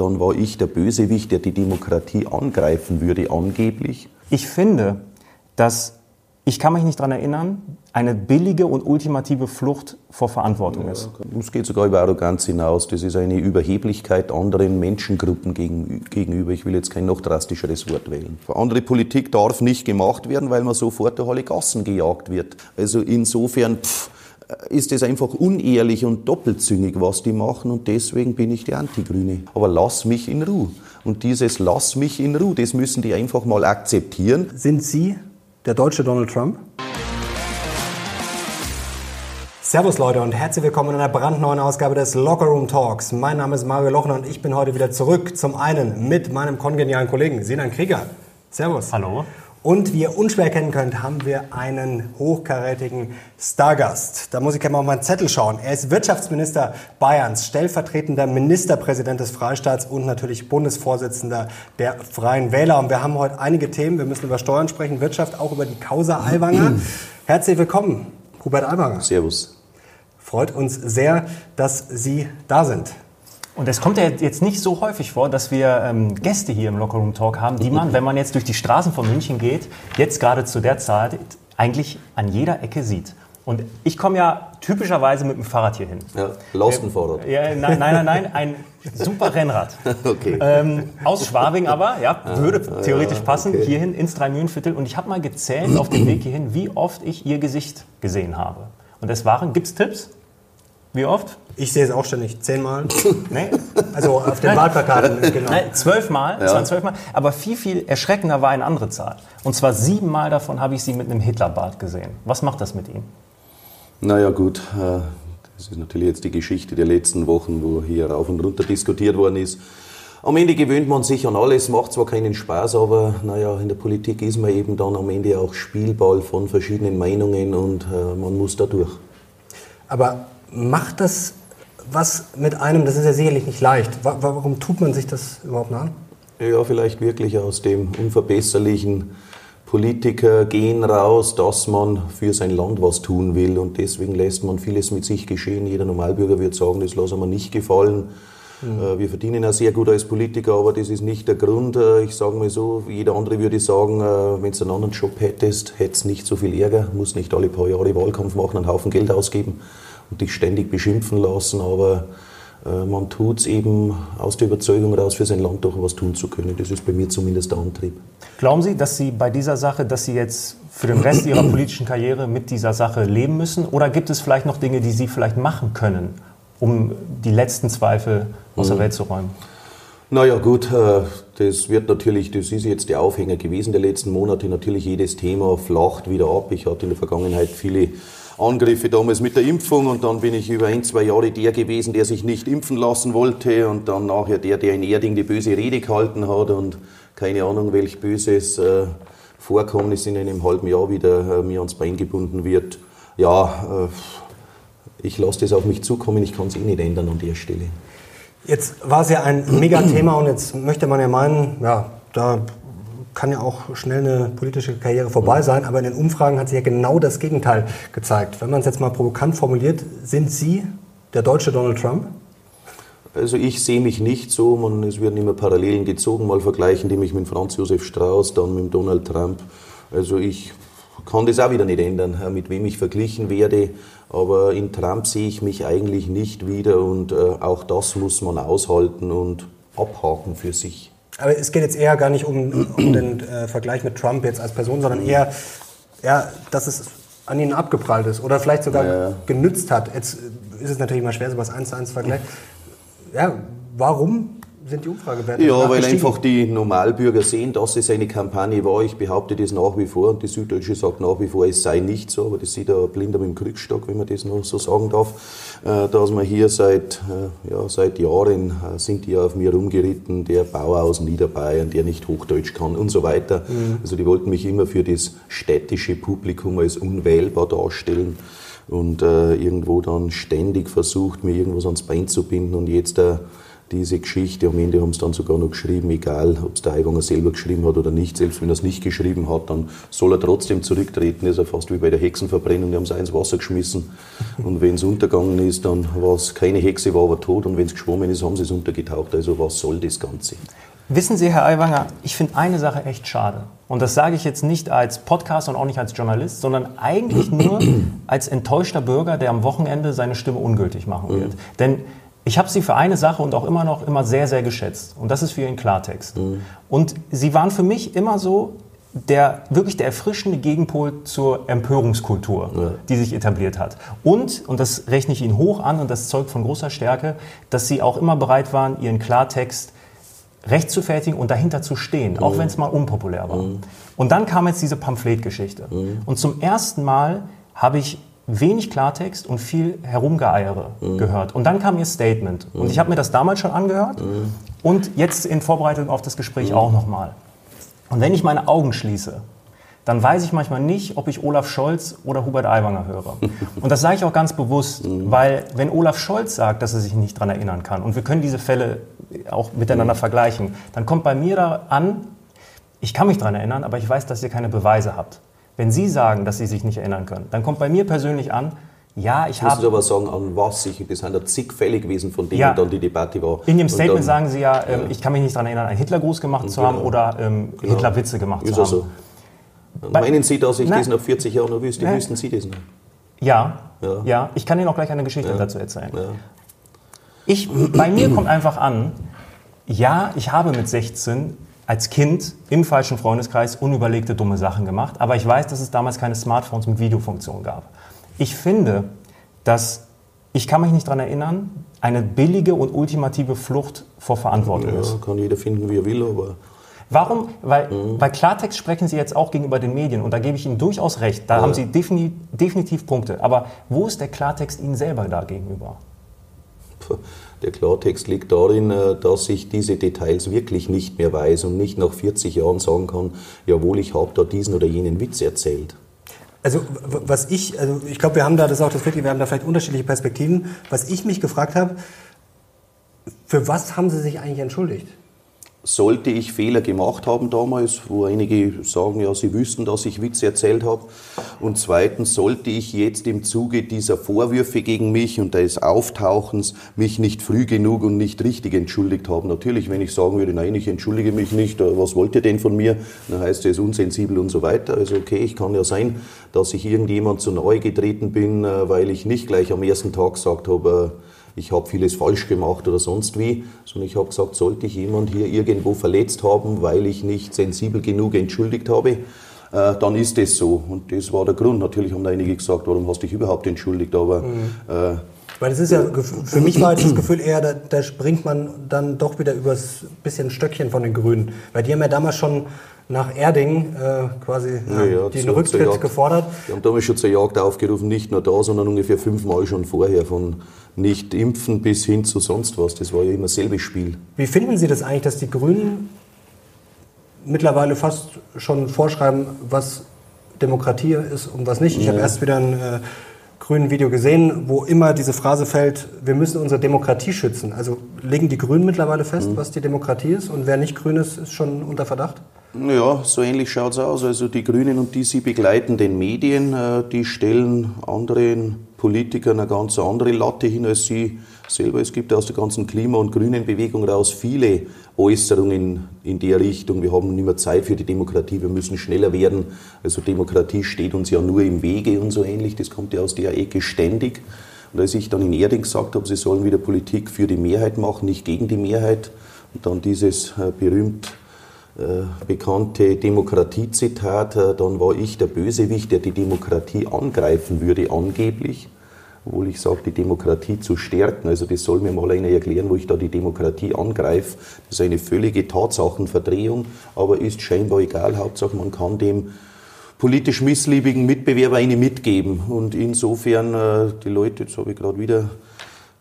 dann war ich der Bösewicht, der die Demokratie angreifen würde, angeblich. Ich finde, dass, ich kann mich nicht daran erinnern, eine billige und ultimative Flucht vor Verantwortung ist. Es geht sogar über Arroganz hinaus. Das ist eine Überheblichkeit anderen Menschengruppen gegenüber. Ich will jetzt kein noch drastischeres Wort wählen. Andere Politik darf nicht gemacht werden, weil man sofort durch alle Gassen gejagt wird. Also insofern pff, ist es einfach unehrlich und doppelzüngig, was die machen und deswegen bin ich die Antigrüne. Aber lass mich in Ruhe. Und dieses Lass mich in Ruhe, das müssen die einfach mal akzeptieren. Sind Sie der deutsche Donald Trump? Servus Leute und herzlich willkommen in einer brandneuen Ausgabe des Locker Room Talks. Mein Name ist Mario Lochner und ich bin heute wieder zurück. Zum einen mit meinem kongenialen Kollegen Sinan Krieger. Servus. Hallo. Und wie ihr unschwer erkennen könnt, haben wir einen hochkarätigen Stargast. Da muss ich gerne mal auf meinen Zettel schauen. Er ist Wirtschaftsminister Bayerns, stellvertretender Ministerpräsident des Freistaats und natürlich Bundesvorsitzender der Freien Wähler. Und wir haben heute einige Themen. Wir müssen über Steuern sprechen, Wirtschaft, auch über die Causa Aiwanger. Herzlich willkommen, Hubert Aiwanger. Servus. Freut uns sehr, dass Sie da sind. Und es kommt ja jetzt nicht so häufig vor, dass wir ähm, Gäste hier im Lockerroom Talk haben, die man, wenn man jetzt durch die Straßen von München geht, jetzt gerade zu der Zeit eigentlich an jeder Ecke sieht. Und ich komme ja typischerweise mit dem Fahrrad hier hin. Ja, Laustenfahrrad. Ja, nein, nein, nein, ein super Rennrad. Okay. Ähm, aus Schwabing aber, ja, würde theoretisch ja, passen, okay. hierhin ins Dreimühlenviertel. Und ich habe mal gezählt auf dem Weg hierhin, wie oft ich ihr Gesicht gesehen habe. Und es waren, gibt es Tipps? Wie oft? Ich sehe es auch ständig. Zehnmal. Nee? Also auf den Wahlplakaten, genau. Nein, zwölfmal. Es waren zwölfmal. Aber viel, viel erschreckender war eine andere Zahl. Und zwar siebenmal davon habe ich sie mit einem Hitlerbart gesehen. Was macht das mit Ihnen? Naja gut, äh, das ist natürlich jetzt die Geschichte der letzten Wochen, wo hier rauf und runter diskutiert worden ist. Am Ende gewöhnt man sich an alles, macht zwar keinen Spaß, aber naja, in der Politik ist man eben dann am Ende auch Spielball von verschiedenen Meinungen und äh, man muss da durch. Aber macht das was mit einem? Das ist ja sicherlich nicht leicht. Wa- Warum tut man sich das überhaupt an? Ja, vielleicht wirklich aus dem unverbesserlichen Politiker gehen raus, dass man für sein Land was tun will und deswegen lässt man vieles mit sich geschehen. Jeder Normalbürger wird sagen, das lassen wir nicht gefallen. Äh, Wir verdienen ja sehr gut als Politiker, aber das ist nicht der Grund. Äh, Ich sage mal so, jeder andere würde sagen, äh, wenn du einen anderen Job hättest, hättest nicht so viel Ärger, musst nicht alle paar Jahre Wahlkampf machen, einen Haufen Geld ausgeben und dich ständig beschimpfen lassen, aber äh, man tut es eben aus der Überzeugung raus, für sein Land doch was tun zu können. Das ist bei mir zumindest der Antrieb. Glauben Sie, dass Sie bei dieser Sache, dass Sie jetzt für den Rest Ihrer politischen Karriere mit dieser Sache leben müssen? Oder gibt es vielleicht noch Dinge, die Sie vielleicht machen können, um die letzten Zweifel aus der Welt zu räumen? Naja gut, äh, das wird natürlich, das ist jetzt der Aufhänger gewesen der letzten Monate. Natürlich jedes Thema flacht wieder ab. Ich hatte in der Vergangenheit viele Angriffe damals mit der Impfung und dann bin ich über ein, zwei Jahre der gewesen, der sich nicht impfen lassen wollte und dann nachher der, der in Erding die böse Rede gehalten hat und keine Ahnung, welch böses äh, Vorkommnis in einem halben Jahr wieder äh, mir ans Bein gebunden wird. Ja, äh, ich lasse das auf mich zukommen, ich kann es eh nicht ändern an der Stelle. Jetzt war es ja ein Megathema und jetzt möchte man ja meinen, ja, da kann ja auch schnell eine politische Karriere vorbei sein, aber in den Umfragen hat sich ja genau das Gegenteil gezeigt. Wenn man es jetzt mal provokant formuliert, sind Sie der deutsche Donald Trump? Also ich sehe mich nicht so, man, es werden immer Parallelen gezogen, mal vergleichen die mich mit Franz Josef Strauß, dann mit Donald Trump. Also ich kann das auch wieder nicht ändern, mit wem ich verglichen werde, aber in Trump sehe ich mich eigentlich nicht wieder und äh, auch das muss man aushalten und abhaken für sich. Aber es geht jetzt eher gar nicht um, um den äh, Vergleich mit Trump jetzt als Person, sondern eher, ja, dass es an Ihnen abgeprallt ist oder vielleicht sogar Ja. genützt hat. Jetzt ist es natürlich mal schwer, sowas eins zu eins zu vergleichen. Ja, warum sind die Umfragewerte Ja, weil gestiegen? einfach die Normalbürger sehen, dass es eine Kampagne war. Ich behaupte das nach wie vor und die Süddeutsche sagt nach wie vor, es sei nicht so, aber das sieht ein Blinder mit dem Krückstock, wenn man das noch so sagen darf, äh, dass man hier seit, äh, ja, seit Jahren äh, sind die auf mir rumgeritten, der Bauer aus Niederbayern, der nicht Hochdeutsch kann und so weiter. Also die wollten mich immer für das städtische Publikum als unwählbar darstellen und äh, irgendwo dann ständig versucht, mir irgendwas ans Bein zu binden und jetzt äh, diese Geschichte. Am Ende haben sie dann sogar noch geschrieben, egal ob es der Aiwanger selber geschrieben hat oder nicht, selbst wenn er es nicht geschrieben hat, dann soll er trotzdem zurücktreten. Das ist ja fast wie bei der Hexenverbrennung, die haben es ins Wasser geschmissen. Und wenn es untergegangen ist, dann war es keine Hexe, war aber tot. Und wenn es geschwommen ist, haben sie es untergetaucht. Also was soll das Ganze? Wissen Sie, Herr Aiwanger, ich finde eine Sache echt schade. Und das sage ich jetzt nicht als Podcast und auch nicht als Journalist, sondern eigentlich nur als enttäuschter Bürger, der am Wochenende seine Stimme ungültig machen wird. Mhm. Denn ich habe sie für eine Sache und auch immer noch immer sehr, sehr geschätzt. Und das ist für ihren Klartext. Mhm. Und sie waren für mich immer so der wirklich der erfrischende Gegenpol zur Empörungskultur, ja. die sich etabliert hat. Und, und das rechne ich Ihnen hoch an und das zeugt von großer Stärke, dass Sie auch immer bereit waren, Ihren Klartext recht zu fertigen und dahinter zu stehen, mhm. auch wenn es mal unpopulär war. Mhm. Und dann kam jetzt diese Pamphletgeschichte. Mhm. Und zum ersten Mal habe ich wenig Klartext und viel Herumgeeiere mhm. gehört. Und dann kam ihr Statement. Mhm. Und ich habe mir das damals schon angehört mhm. und jetzt in Vorbereitung auf das Gespräch mhm. auch nochmal. Und wenn ich meine Augen schließe, dann weiß ich manchmal nicht, ob ich Olaf Scholz oder Hubert Aiwanger höre. Und das sage ich auch ganz bewusst, mhm. weil wenn Olaf Scholz sagt, dass er sich nicht daran erinnern kann, und wir können diese Fälle auch miteinander mhm. vergleichen, dann kommt bei mir da an, ich kann mich daran erinnern, aber ich weiß, dass ihr keine Beweise habt. Wenn Sie sagen, dass Sie sich nicht erinnern können, dann kommt bei mir persönlich an, ja, ich habe. Muss aber sagen, an was sich, das sind ja zig Fälle gewesen, von denen ja. dann die Debatte war. In Ihrem Statement dann, sagen Sie ja, ähm, ja, ich kann mich nicht daran erinnern, einen Hitlergruß gemacht zu haben genau. oder ähm, genau. Hitlerwitze gemacht Ist zu haben. So. Meinen Sie, dass ich Nein. das nach 40 Jahren noch wüsste? Nein. Wüssten Sie das noch? Ja, ja, ja. Ich kann Ihnen auch gleich eine Geschichte dazu erzählen. Ich, bei mir kommt einfach an, ja, ich habe mit 16 als Kind im falschen Freundeskreis unüberlegte dumme Sachen gemacht, aber ich weiß, dass es damals keine Smartphones mit Videofunktion gab. Ich finde, dass, ich kann mich nicht daran erinnern, eine billige und ultimative Flucht vor Verantwortung ja, ist. Kann jeder finden, wie er will, aber... Warum? Weil, mhm. bei Klartext sprechen Sie jetzt auch gegenüber den Medien und da gebe ich Ihnen durchaus recht. Da ja. haben Sie definitiv, definitiv Punkte. Aber wo ist der Klartext Ihnen selber da gegenüber? Der Klartext liegt darin, äh, dass ich diese Details wirklich nicht mehr weiß und nicht nach 40 Jahren sagen kann, jawohl, ich habe da diesen oder jenen Witz erzählt. Also was ich, also ich glaube, wir haben da das auch das wir haben da vielleicht unterschiedliche Perspektiven. Was ich mich gefragt habe, für was haben Sie sich eigentlich entschuldigt? Sollte ich Fehler gemacht haben damals, wo einige sagen, ja, sie wüssten, dass ich Witze erzählt habe. Und zweitens sollte ich jetzt im Zuge dieser Vorwürfe gegen mich und des Auftauchens mich nicht früh genug und nicht richtig entschuldigt haben. Natürlich, wenn ich sagen würde, nein, ich entschuldige mich nicht, äh, was wollt ihr denn von mir? Dann heißt es unsensibel und so weiter. Also okay, ich kann ja sein, dass ich irgendjemand zu nahe getreten bin, äh, weil ich nicht gleich am ersten Tag gesagt habe, äh, ich habe vieles falsch gemacht oder sonst wie, sondern ich habe gesagt, sollte ich jemand hier irgendwo verletzt haben, weil ich nicht sensibel genug entschuldigt habe, äh, dann ist das so. Und das war der Grund. Natürlich haben einige gesagt, warum hast du dich überhaupt entschuldigt, aber... Mhm. Äh, weil es ist ja, für mich war jetzt das Gefühl eher, da, da springt man dann doch wieder übers bisschen Stöckchen von den Grünen. Weil die haben ja damals schon nach Erding äh, quasi ja, ja, den Rücktritt gefordert. Die haben damals schon zur Jagd aufgerufen, nicht nur da, sondern ungefähr fünfmal schon vorher, von nicht impfen bis hin zu sonst was. Das war ja immer selbes Spiel. Wie finden Sie das eigentlich, dass die Grünen mittlerweile fast schon vorschreiben, was Demokratie ist und was nicht? Ich ja. habe erst wieder ein äh, grünen Video gesehen, wo immer diese Phrase fällt, wir müssen unsere Demokratie schützen. Also legen die Grünen mittlerweile fest, mhm. was die Demokratie ist und wer nicht grün ist, ist schon unter Verdacht? Ja, so ähnlich schaut es aus. Also die Grünen und die sie begleiten den Medien, äh, die stellen anderen Politikern eine ganz andere Latte hin als sie selber. Es gibt aus der ganzen Klima- und Grünen-Bewegung raus viele Äußerungen in der Richtung. Wir haben nicht mehr Zeit für die Demokratie, wir müssen schneller werden. Also Demokratie steht uns ja nur im Wege und so ähnlich. Das kommt ja aus der Ecke ständig. Und als ich dann in Erding gesagt habe, sie sollen wieder Politik für die Mehrheit machen, nicht gegen die Mehrheit, und dann dieses äh, berühmt äh, bekannte Demokratiezitat, äh, dann war ich der Bösewicht, der die Demokratie angreifen würde, angeblich. Obwohl ich sage, die Demokratie zu stärken. Also das soll mir mal einer erklären, wo ich da die Demokratie angreife. Das ist eine völlige Tatsachenverdrehung, aber ist scheinbar egal. Hauptsache, man kann dem politisch missliebigen Mitbewerber eine mitgeben. Und insofern, äh, die Leute, jetzt habe ich gerade wieder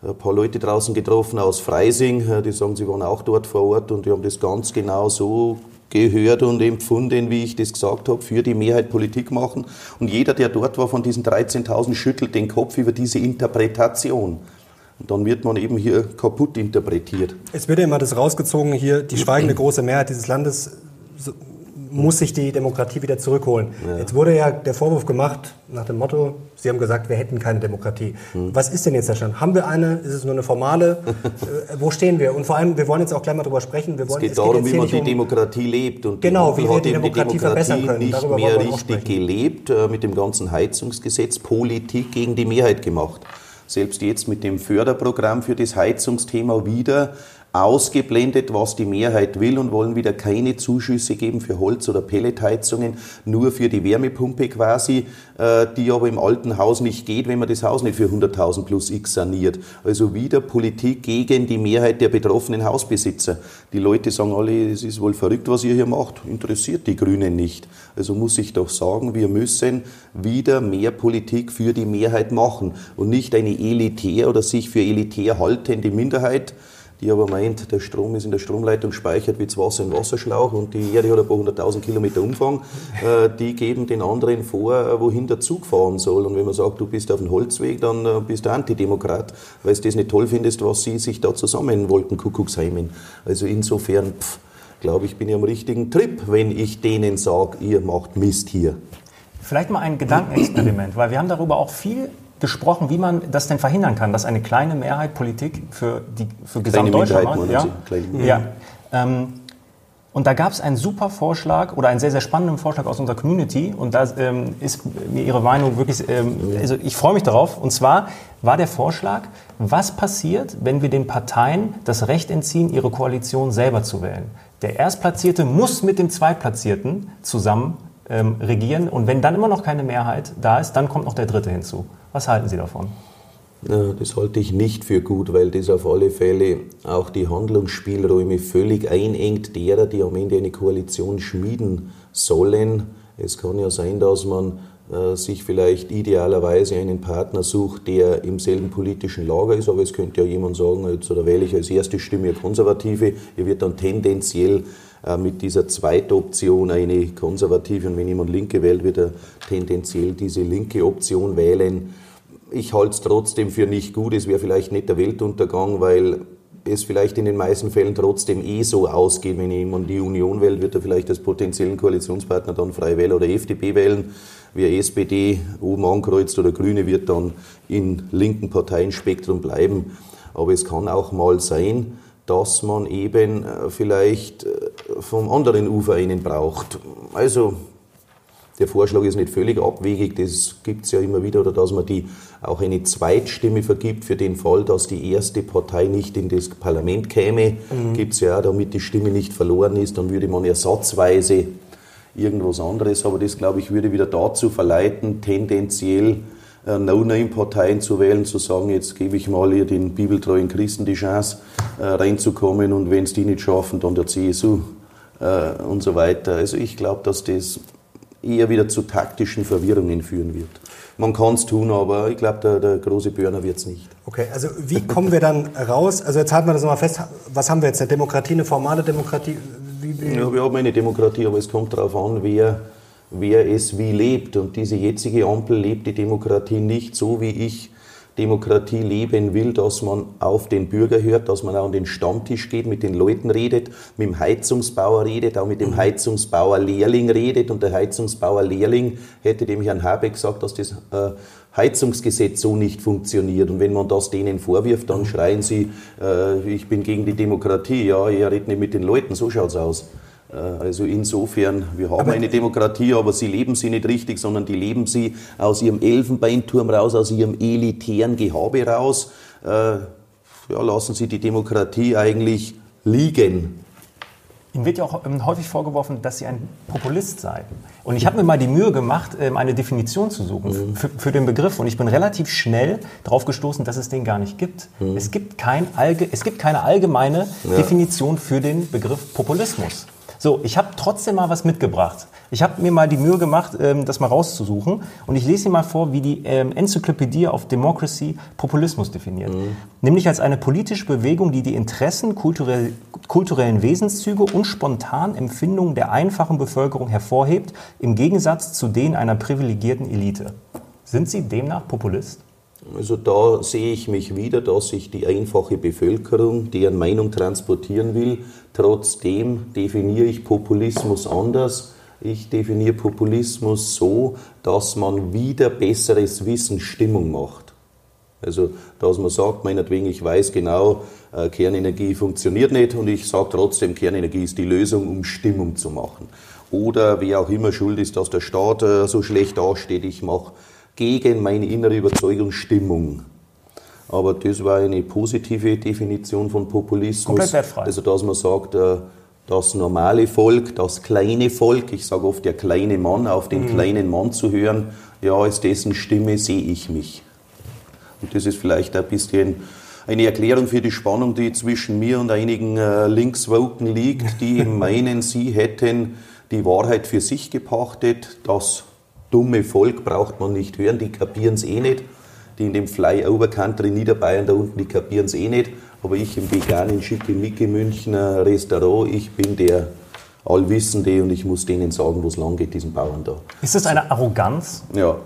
ein paar Leute draußen getroffen aus Freising, die sagen, sie waren auch dort vor Ort und die haben das ganz genau so gehört und empfunden, wie ich das gesagt habe, für die Mehrheit Politik machen. Und jeder, der dort war von diesen 13.000, schüttelt den Kopf über diese Interpretation. Und dann wird man eben hier kaputt interpretiert. Es wird ja immer das rausgezogen, hier die schweigende große Mehrheit dieses Landes muss sich die Demokratie wieder zurückholen. Ja. Jetzt wurde ja der Vorwurf gemacht nach dem Motto, Sie haben gesagt, wir hätten keine Demokratie. Hm. Was ist denn jetzt der Stand? Haben wir eine? Ist es nur eine formale? äh, wo stehen wir? Und vor allem, wir wollen jetzt auch gleich mal darüber sprechen. Wir wollen, es geht es darum, geht wie man die um Demokratie lebt. Und genau, wie wir die Demokratie, die Demokratie verbessern können. nicht Darüber mehr richtig gelebt, äh, mit dem ganzen Heizungsgesetz, Politik gegen die Mehrheit gemacht. Selbst jetzt mit dem Förderprogramm für das Heizungsthema wieder ausgeblendet, was die Mehrheit will und wollen wieder keine Zuschüsse geben für Holz- oder Pelletheizungen, nur für die Wärmepumpe quasi, äh, die aber im alten Haus nicht geht, wenn man das Haus nicht für 100.000 plus X saniert. Also wieder Politik gegen die Mehrheit der betroffenen Hausbesitzer. Die Leute sagen alle, es ist wohl verrückt, was ihr hier macht, interessiert die Grünen nicht. Also muss ich doch sagen, wir müssen wieder mehr Politik für die Mehrheit machen und nicht eine elitär oder sich für elitär haltende Minderheit, die aber meint, der Strom ist in der Stromleitung speichert wie das Wasser im Wasserschlauch und die Erde hat ein paar hunderttausend Kilometer Umfang, äh, die geben den anderen vor, äh, wohin der Zug fahren soll. Und wenn man sagt, du bist auf dem Holzweg, dann äh, bist du Antidemokrat, weil du das nicht toll findest, was sie sich da zusammen wollten, Kuckucksheimen. Also insofern, glaube ich, bin ich am richtigen Trip, wenn ich denen sage, ihr macht Mist hier. Vielleicht mal ein Gedankenexperiment, weil wir haben darüber auch viel gesprochen, wie man das denn verhindern kann, dass eine kleine Mehrheit Politik für, die, für Gesamtdeutschland macht. Ja, ja. Ähm, und da gab es einen super Vorschlag oder einen sehr, sehr spannenden Vorschlag aus unserer Community. Und da ähm, ist mir Ihre Meinung wirklich, ähm, also ich freue mich darauf. Und zwar war der Vorschlag, was passiert, wenn wir den Parteien das Recht entziehen, ihre Koalition selber zu wählen? Der Erstplatzierte muss mit dem Zweitplatzierten zusammen ähm, regieren. Und wenn dann immer noch keine Mehrheit da ist, dann kommt noch der Dritte hinzu. Was halten Sie davon? Das halte ich nicht für gut, weil das auf alle Fälle auch die Handlungsspielräume völlig einengt derer, die am Ende eine Koalition schmieden sollen. Es kann ja sein, dass man äh, sich vielleicht idealerweise einen Partner sucht, der im selben politischen Lager ist, aber es könnte ja jemand sagen, jetzt oder wähle ich als erste Stimme Konservative, er wird dann tendenziell mit dieser zweiten Option eine konservative und wenn jemand Linke wählt, wird er tendenziell diese linke Option wählen. Ich halte es trotzdem für nicht gut. Es wäre vielleicht nicht der Weltuntergang, weil es vielleicht in den meisten Fällen trotzdem eh so ausgeht, wenn jemand die Union wählt, wird er vielleicht als potenziellen Koalitionspartner dann Freie Wähler oder FDP wählen. Wer SPD oben ankreuzt oder Grüne wird dann in linken Parteienspektrum bleiben. Aber es kann auch mal sein, dass man eben äh, vielleicht äh, vom anderen Ufer einen braucht. Also der Vorschlag ist nicht völlig abwegig, das gibt es ja immer wieder, oder dass man die auch eine Zweitstimme vergibt für den Fall, dass die erste Partei nicht in das Parlament käme. Mhm. Gibt es ja auch, damit die Stimme nicht verloren ist, dann würde man ersatzweise irgendwas anderes, aber das, glaube ich, würde wieder dazu verleiten, tendenziell äh, No-Name-Parteien zu wählen, zu sagen, jetzt gebe ich mal hier den bibeltreuen Christen die Chance äh, reinzukommen und wenn es die nicht schaffen, dann der CSU äh, und so weiter. Also ich glaube, dass das eher wieder zu taktischen Verwirrungen führen wird. Man kann es tun, aber ich glaube, der, der große Burner wird es nicht. Okay, also wie kommen wir dann raus? Also jetzt halten wir das nochmal fest. Was haben wir jetzt? Eine Demokratie, eine formale Demokratie? Wie, wie? Ja, wir haben eine Demokratie, aber es kommt darauf an, wer wer es wie lebt. Und diese jetzige Ampel lebt die Demokratie nicht so, wie ich Demokratie leben will, dass man auf den Bürger hört, dass man auch an den Stammtisch geht, mit den Leuten redet, mit dem Heizungsbauer redet, auch mit dem mhm. Heizungsbauer Lehrling redet. Und der Heizungsbauer Lehrling hätte dem Herrn Habeck gesagt, dass das äh, Heizungsgesetz so nicht funktioniert. Und wenn man das denen vorwirft, dann mhm. schreien sie, äh, ich bin gegen die Demokratie. Ja, er redet nicht mit den Leuten, so schaut's aus. Äh, also insofern, wir haben aber eine Demokratie, aber sie leben sie nicht richtig, sondern die leben sie aus ihrem Elfenbeinturm raus, aus ihrem elitären Gehabe raus. Äh, ja, lassen Sie die Demokratie eigentlich liegen. Ihnen wird ja auch ähm, häufig vorgeworfen, dass Sie ein Populist seien. Und ich habe mir mal die Mühe gemacht, ähm, eine Definition zu suchen mhm. für, für, den Begriff. Und ich bin relativ schnell darauf gestoßen, dass es den gar nicht gibt. Mhm. Es, gibt kein Allge es gibt keine allgemeine ja. Definition für den Begriff Populismus. So, ich habe trotzdem mal was mitgebracht. Ich habe mir mal die Mühe gemacht, ähm, das mal rauszusuchen. Und ich lese Ihnen mal vor, wie die ähm, Enzyklopädie of Democracy Populismus definiert. Mhm. Nämlich als eine politische Bewegung, die die Interessen, kulturell, kulturellen Wesenszüge und spontan Empfindungen der einfachen Bevölkerung hervorhebt, im Gegensatz zu denen einer privilegierten Elite. Sind Sie demnach Populist? Also da sehe ich mich wieder, dass ich die einfache Bevölkerung, deren Meinung transportieren will, trotzdem definiere ich Populismus anders. Ich definiere Populismus so, dass man wieder besseres Wissen Stimmung macht. Also, dass man sagt, meinetwegen, ich weiß genau, äh, Kernenergie funktioniert nicht und ich sage trotzdem, Kernenergie ist die Lösung, um Stimmung zu machen. Oder wer auch immer schuld ist, dass der Staat äh, so schlecht dasteht, ich mache gegen meine innere Überzeugung Stimmung. Aber das war eine positive Definition von Populismus. Komplett wertfrei. Also, dass man sagt, äh, das normale Volk, das kleine Volk, ich sage oft der kleine Mann, auf den mhm. kleinen Mann zu hören, ja, als dessen Stimme sehe ich mich. Und das ist vielleicht ein bisschen eine Erklärung für die Spannung, die zwischen mir und einigen äh, Linkswoken liegt, die meinen, sie hätten die Wahrheit für sich gepachtet. Das dumme Volk braucht man nicht hören, die kapieren es eh nicht. Die in dem Flyover-Country Niederbayern da unten, die kapieren es eh nicht. Aber ich im veganen Schickimicki Münchner Restaurant, ich bin der Allwissende und ich muss denen sagen, wo es lang geht, diesen Bauern da. Ist das eine Arroganz? Ja,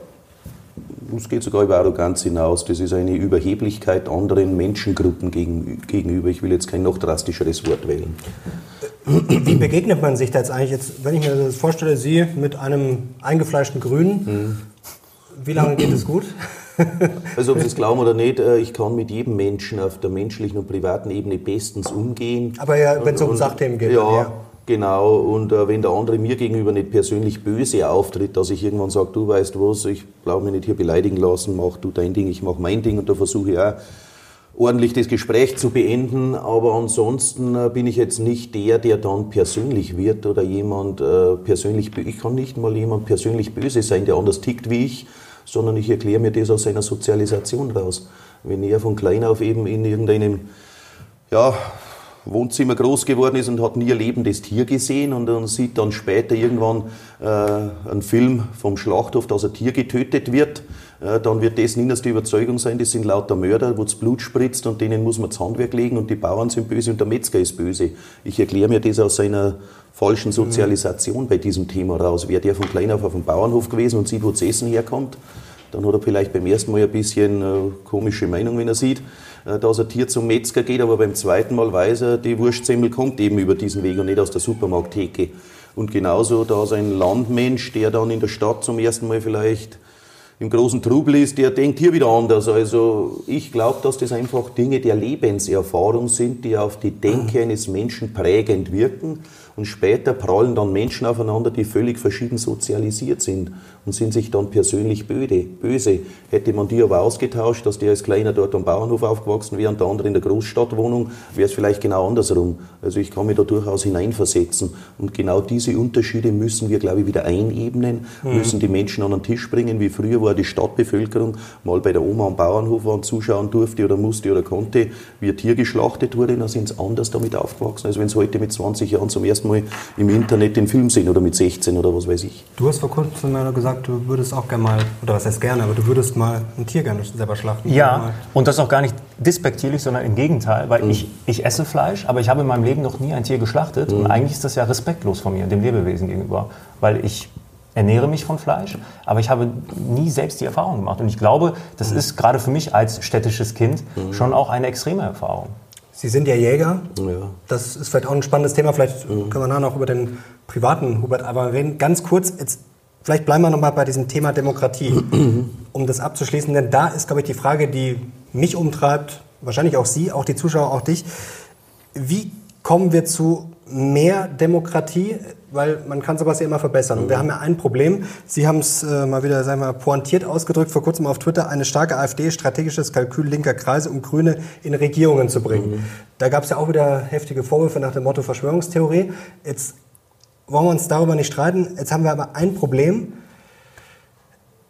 es geht sogar über Arroganz hinaus. Das ist eine Überheblichkeit anderen Menschengruppen gegenüber. Ich will jetzt kein noch drastischeres Wort wählen. Wie begegnet man sich da jetzt eigentlich? Jetzt, wenn ich mir das vorstelle, Sie mit einem eingefleischten Grünen, hm. wie lange geht es gut? Also ob Sie es glauben oder nicht, äh, ich kann mit jedem Menschen auf der menschlichen und privaten Ebene bestens umgehen. Aber ja, wenn es um Sachthemen geht. Ja, ja. Genau, und äh, wenn der andere mir gegenüber nicht persönlich böse auftritt, dass ich irgendwann sage, du weißt was, ich glaube mich nicht hier beleidigen lassen, mach du dein Ding, ich mach mein Ding und da versuche ich auch ordentlich das Gespräch zu beenden, aber ansonsten äh, bin ich jetzt nicht der, der dann persönlich wird oder jemand äh, persönlich, ich kann nicht mal jemand persönlich böse sein, der anders tickt wie ich, sondern ich erkläre mir das aus seiner Sozialisation raus. Wenn er von klein auf eben in irgendeinem ja, Wohnzimmer groß geworden ist und hat nie ein lebendes Tier gesehen und dann sieht dann später irgendwann äh, einen Film vom Schlachthof, dass ein Tier getötet wird, dann wird das innerste Überzeugung sein, das sind lauter Mörder, wo das Blut spritzt und denen muss man das Handwerk legen und die Bauern sind böse und der Metzger ist böse. Ich erkläre mir das aus seiner falschen Sozialisation bei diesem Thema raus. Wäre der von klein auf auf dem Bauernhof gewesen und sieht, wo das Essen herkommt, dann hat er vielleicht beim ersten Mal ein bisschen äh, komische Meinung, wenn er sieht. Äh, dass ein Tier zum Metzger geht, aber beim zweiten Mal weiß er, die Wurstsemmel kommt eben über diesen Weg und nicht aus der Supermarkttheke. Und genauso, da ist ein Landmensch, der dann in der Stadt zum ersten Mal vielleicht im großen Trubel ist, der denkt hier wieder anders. Also ich glaube, dass das einfach Dinge der Lebenserfahrung sind, die auf die Denke eines Menschen prägend wirken. Und später prallen dann Menschen aufeinander, die völlig verschieden sozialisiert sind und sind sich dann persönlich böde, böse. Hätte man die aber ausgetauscht, dass der als Kleiner dort am Bauernhof aufgewachsen wäre und der andere in der Großstadtwohnung, wäre es vielleicht genau andersrum. Also ich kann mich da durchaus hineinversetzen. Und genau diese Unterschiede müssen wir, glaube ich, wieder einebnen, mhm. müssen die Menschen an den Tisch bringen. Wie früher war die Stadtbevölkerung mal bei der Oma am Bauernhof waren, zuschauen durfte oder musste oder konnte, wie ein Tier geschlachtet wurde, dann sind sie anders damit aufgewachsen, als wenn sie heute mit 20 Jahren zum ersten Mal im Internet den Film sehen oder mit 16 oder was weiß ich. Du hast vor kurzem mal gesagt, du würdest auch gerne mal, oder was heißt gerne, aber du würdest mal ein Tier gerne selber schlachten. Ja, und das auch gar nicht despektierlich, sondern im Gegenteil, weil mhm. ich, ich esse Fleisch, aber ich habe in meinem Leben noch nie ein Tier geschlachtet mhm. und eigentlich ist das ja respektlos von mir, dem Lebewesen gegenüber, weil ich ernähre mich von Fleisch, aber ich habe nie selbst die Erfahrung gemacht. Und ich glaube, das mhm. ist gerade für mich als städtisches Kind mhm. schon auch eine extreme Erfahrung. Sie sind ja Jäger. Ja. Das ist vielleicht auch ein spannendes Thema. Vielleicht mhm. können wir nachher noch über den privaten Hubert aber reden. Ganz kurz, jetzt, vielleicht bleiben wir noch mal bei diesem Thema Demokratie, um das abzuschließen. Denn da ist, glaube ich, die Frage, die mich umtreibt, wahrscheinlich auch Sie, auch die Zuschauer, auch dich. Wie kommen wir zu mehr Demokratie? weil man kann sowas ja immer verbessern. Und wir haben ja ein Problem. Sie haben es äh, mal wieder, sagen wir mal, pointiert ausgedrückt, vor kurzem auf Twitter, eine starke AfD, strategisches Kalkül linker Kreise, um Grüne in Regierungen zu bringen. Mhm. Da gab es ja auch wieder heftige Vorwürfe nach dem Motto Verschwörungstheorie. Jetzt wollen wir uns darüber nicht streiten. Jetzt haben wir aber ein Problem.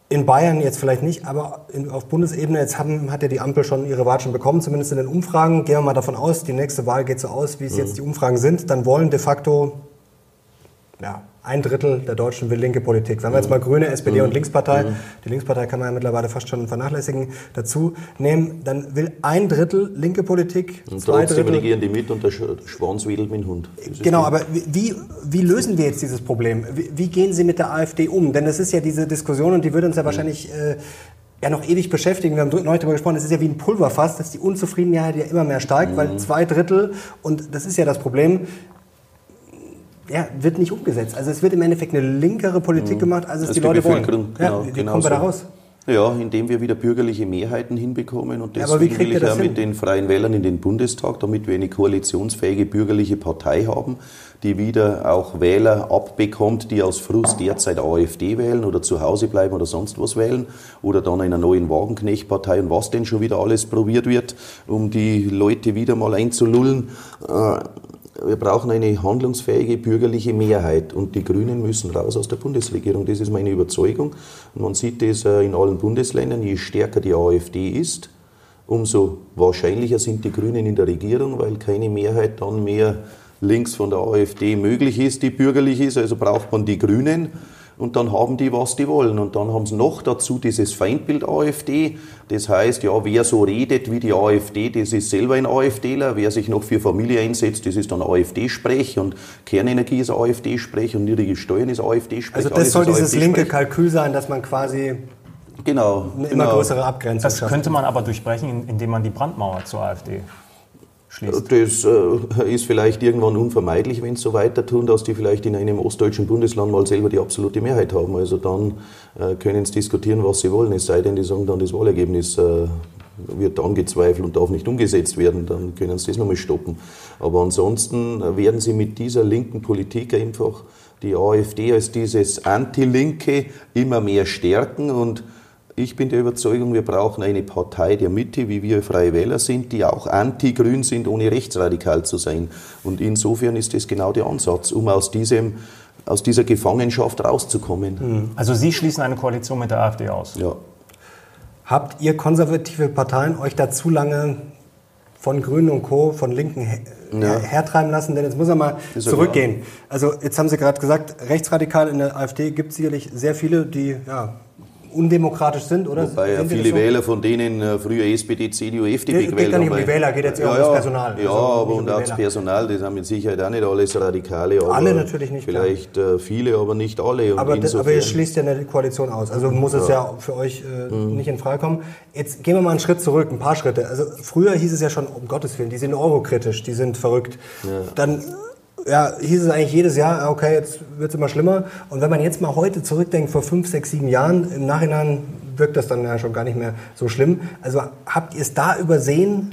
In Bayern jetzt vielleicht nicht, aber in, auf Bundesebene, jetzt haben, hat ja die Ampel schon ihre Watschen bekommen, zumindest in den Umfragen. Gehen wir mal davon aus, die nächste Wahl geht so aus, wie es mhm. jetzt die Umfragen sind. Dann wollen de facto ja, ein Drittel der Deutschen will linke Politik. Wenn wir jetzt mal Grüne, SPD mhm. und Linkspartei, mhm. die Linkspartei kann man ja mittlerweile fast schon vernachlässigen, dazu nehmen, dann will ein Drittel linke Politik, und zwei trotzdem Drittel... regieren die mit und der Schwanz wedelt mit dem Hund. Genau, aber wie, wie lösen wir jetzt dieses Problem? Wie, wie, gehen Sie mit der AfD um? Denn es ist ja diese Diskussion und die würde uns ja mhm. wahrscheinlich... Äh, ja noch ewig beschäftigen. Wir haben neulich darüber gesprochen, es ist ja wie ein Pulverfass, dass die Unzufriedenheit ja immer mehr steigt, mhm. weil zwei Drittel, und das ist ja das Problem, ja, wird nicht umgesetzt. Also es wird im Endeffekt eine linkere Politik mhm. gemacht, als es die, die Leute wollen. Genau, ja, wie, genau kommen wir da raus? Ja, indem wir wieder bürgerliche Mehrheiten hinbekommen. Und deswegen will ich ja mit den Freien Wählern in den Bundestag, damit wir eine koalitionsfähige bürgerliche Partei haben, die wieder auch Wähler abbekommt, die aus Frust derzeit AfD wählen oder zu Hause bleiben oder sonst was wählen oder dann einer neuen Wagenknechtpartei und was denn schon wieder alles probiert wird, um die Leute wieder mal einzulullen. Wir brauchen eine handlungsfähige bürgerliche Mehrheit und die Grünen müssen raus aus der Bundesregierung. Das ist meine Überzeugung. Und man sieht das äh, in allen Bundesländern, je stärker die AfD ist, umso wahrscheinlicher sind die Grünen in der Regierung, weil keine Mehrheit dann mehr links von der AfD möglich ist, die bürgerlich ist. Also braucht man die Grünen und dann haben die, was die wollen. Und dann haben sie noch dazu dieses Feindbild AfD. Das heißt, ja, wer so redet wie die AfD, das ist selber ein AfDler. Wer sich noch für Familie einsetzt, das ist dann AfD-Sprech. Und Kernenergie ist AfD-Sprech und niedrige Steuern ist AfD-Sprech. Also das soll dieses linke Kalkül sein, dass man quasi Genau. Eine immer genau. größere Abgrenzung. Das könnte man aber durchbrechen, indem man die Brandmauer zur AfD schließt? Das äh, ist vielleicht irgendwann unvermeidlich, wenn es so weiter tun, dass die vielleicht in einem ostdeutschen Bundesland mal selber die absolute Mehrheit haben. Also dann äh, können sie diskutieren, was sie wollen, es sei denn, die sagen dann, das Wahlergebnis äh, wird angezweifelt und darf nicht umgesetzt werden, dann können sie das nochmal stoppen. Aber ansonsten werden sie mit dieser linken Politik einfach die AfD als dieses Anti-Linke immer mehr stärken und ich bin der Überzeugung, wir brauchen eine Partei der Mitte, wie wir Freie Wähler sind, die auch anti-grün sind, ohne rechtsradikal zu sein. Und insofern ist das genau der Ansatz, um aus, diesem, aus dieser Gefangenschaft rauszukommen. Hm. Also Sie schließen eine Koalition mit der AfD aus? Ja. Habt ihr konservative Parteien euch da zu lange von Grünen und Co., von Linken her ja. hertreiben lassen? Denn jetzt muss er mal ist zurückgehen. Also jetzt haben Sie gerade gesagt, rechtsradikal in der AfD gibt es sicherlich sehr viele, die ja, undemokratisch sind, oder? Wobei ja viele so? Wähler von denen äh, früher SPD, CDU, FDP gewählt haben. Geht nicht um die Wähler, geht jetzt eher ja, um das Personal. Ja, also aber und um auch das Personal, das haben mit Sicherheit auch nicht alles Radikale. alle natürlich nicht. Vielleicht klar. Äh, viele, aber nicht alle. aber, aber ihr schließt ja eine Koalition aus. Also muss es ja für euch äh, mhm. nicht in Frage kommen. Jetzt gehen wir mal einen Schritt zurück, ein paar Schritte. Also früher hieß es ja schon, um Gottes Willen, die sind eurokritisch, die sind verrückt. Dann ja, hieß es eigentlich jedes Jahr, okay, jetzt wird es immer schlimmer. Und wenn man jetzt mal heute zurückdenkt, vor fünf, sechs, sieben Jahren, im Nachhinein wirkt das dann ja schon gar nicht mehr so schlimm. Also habt ihr es da übersehen,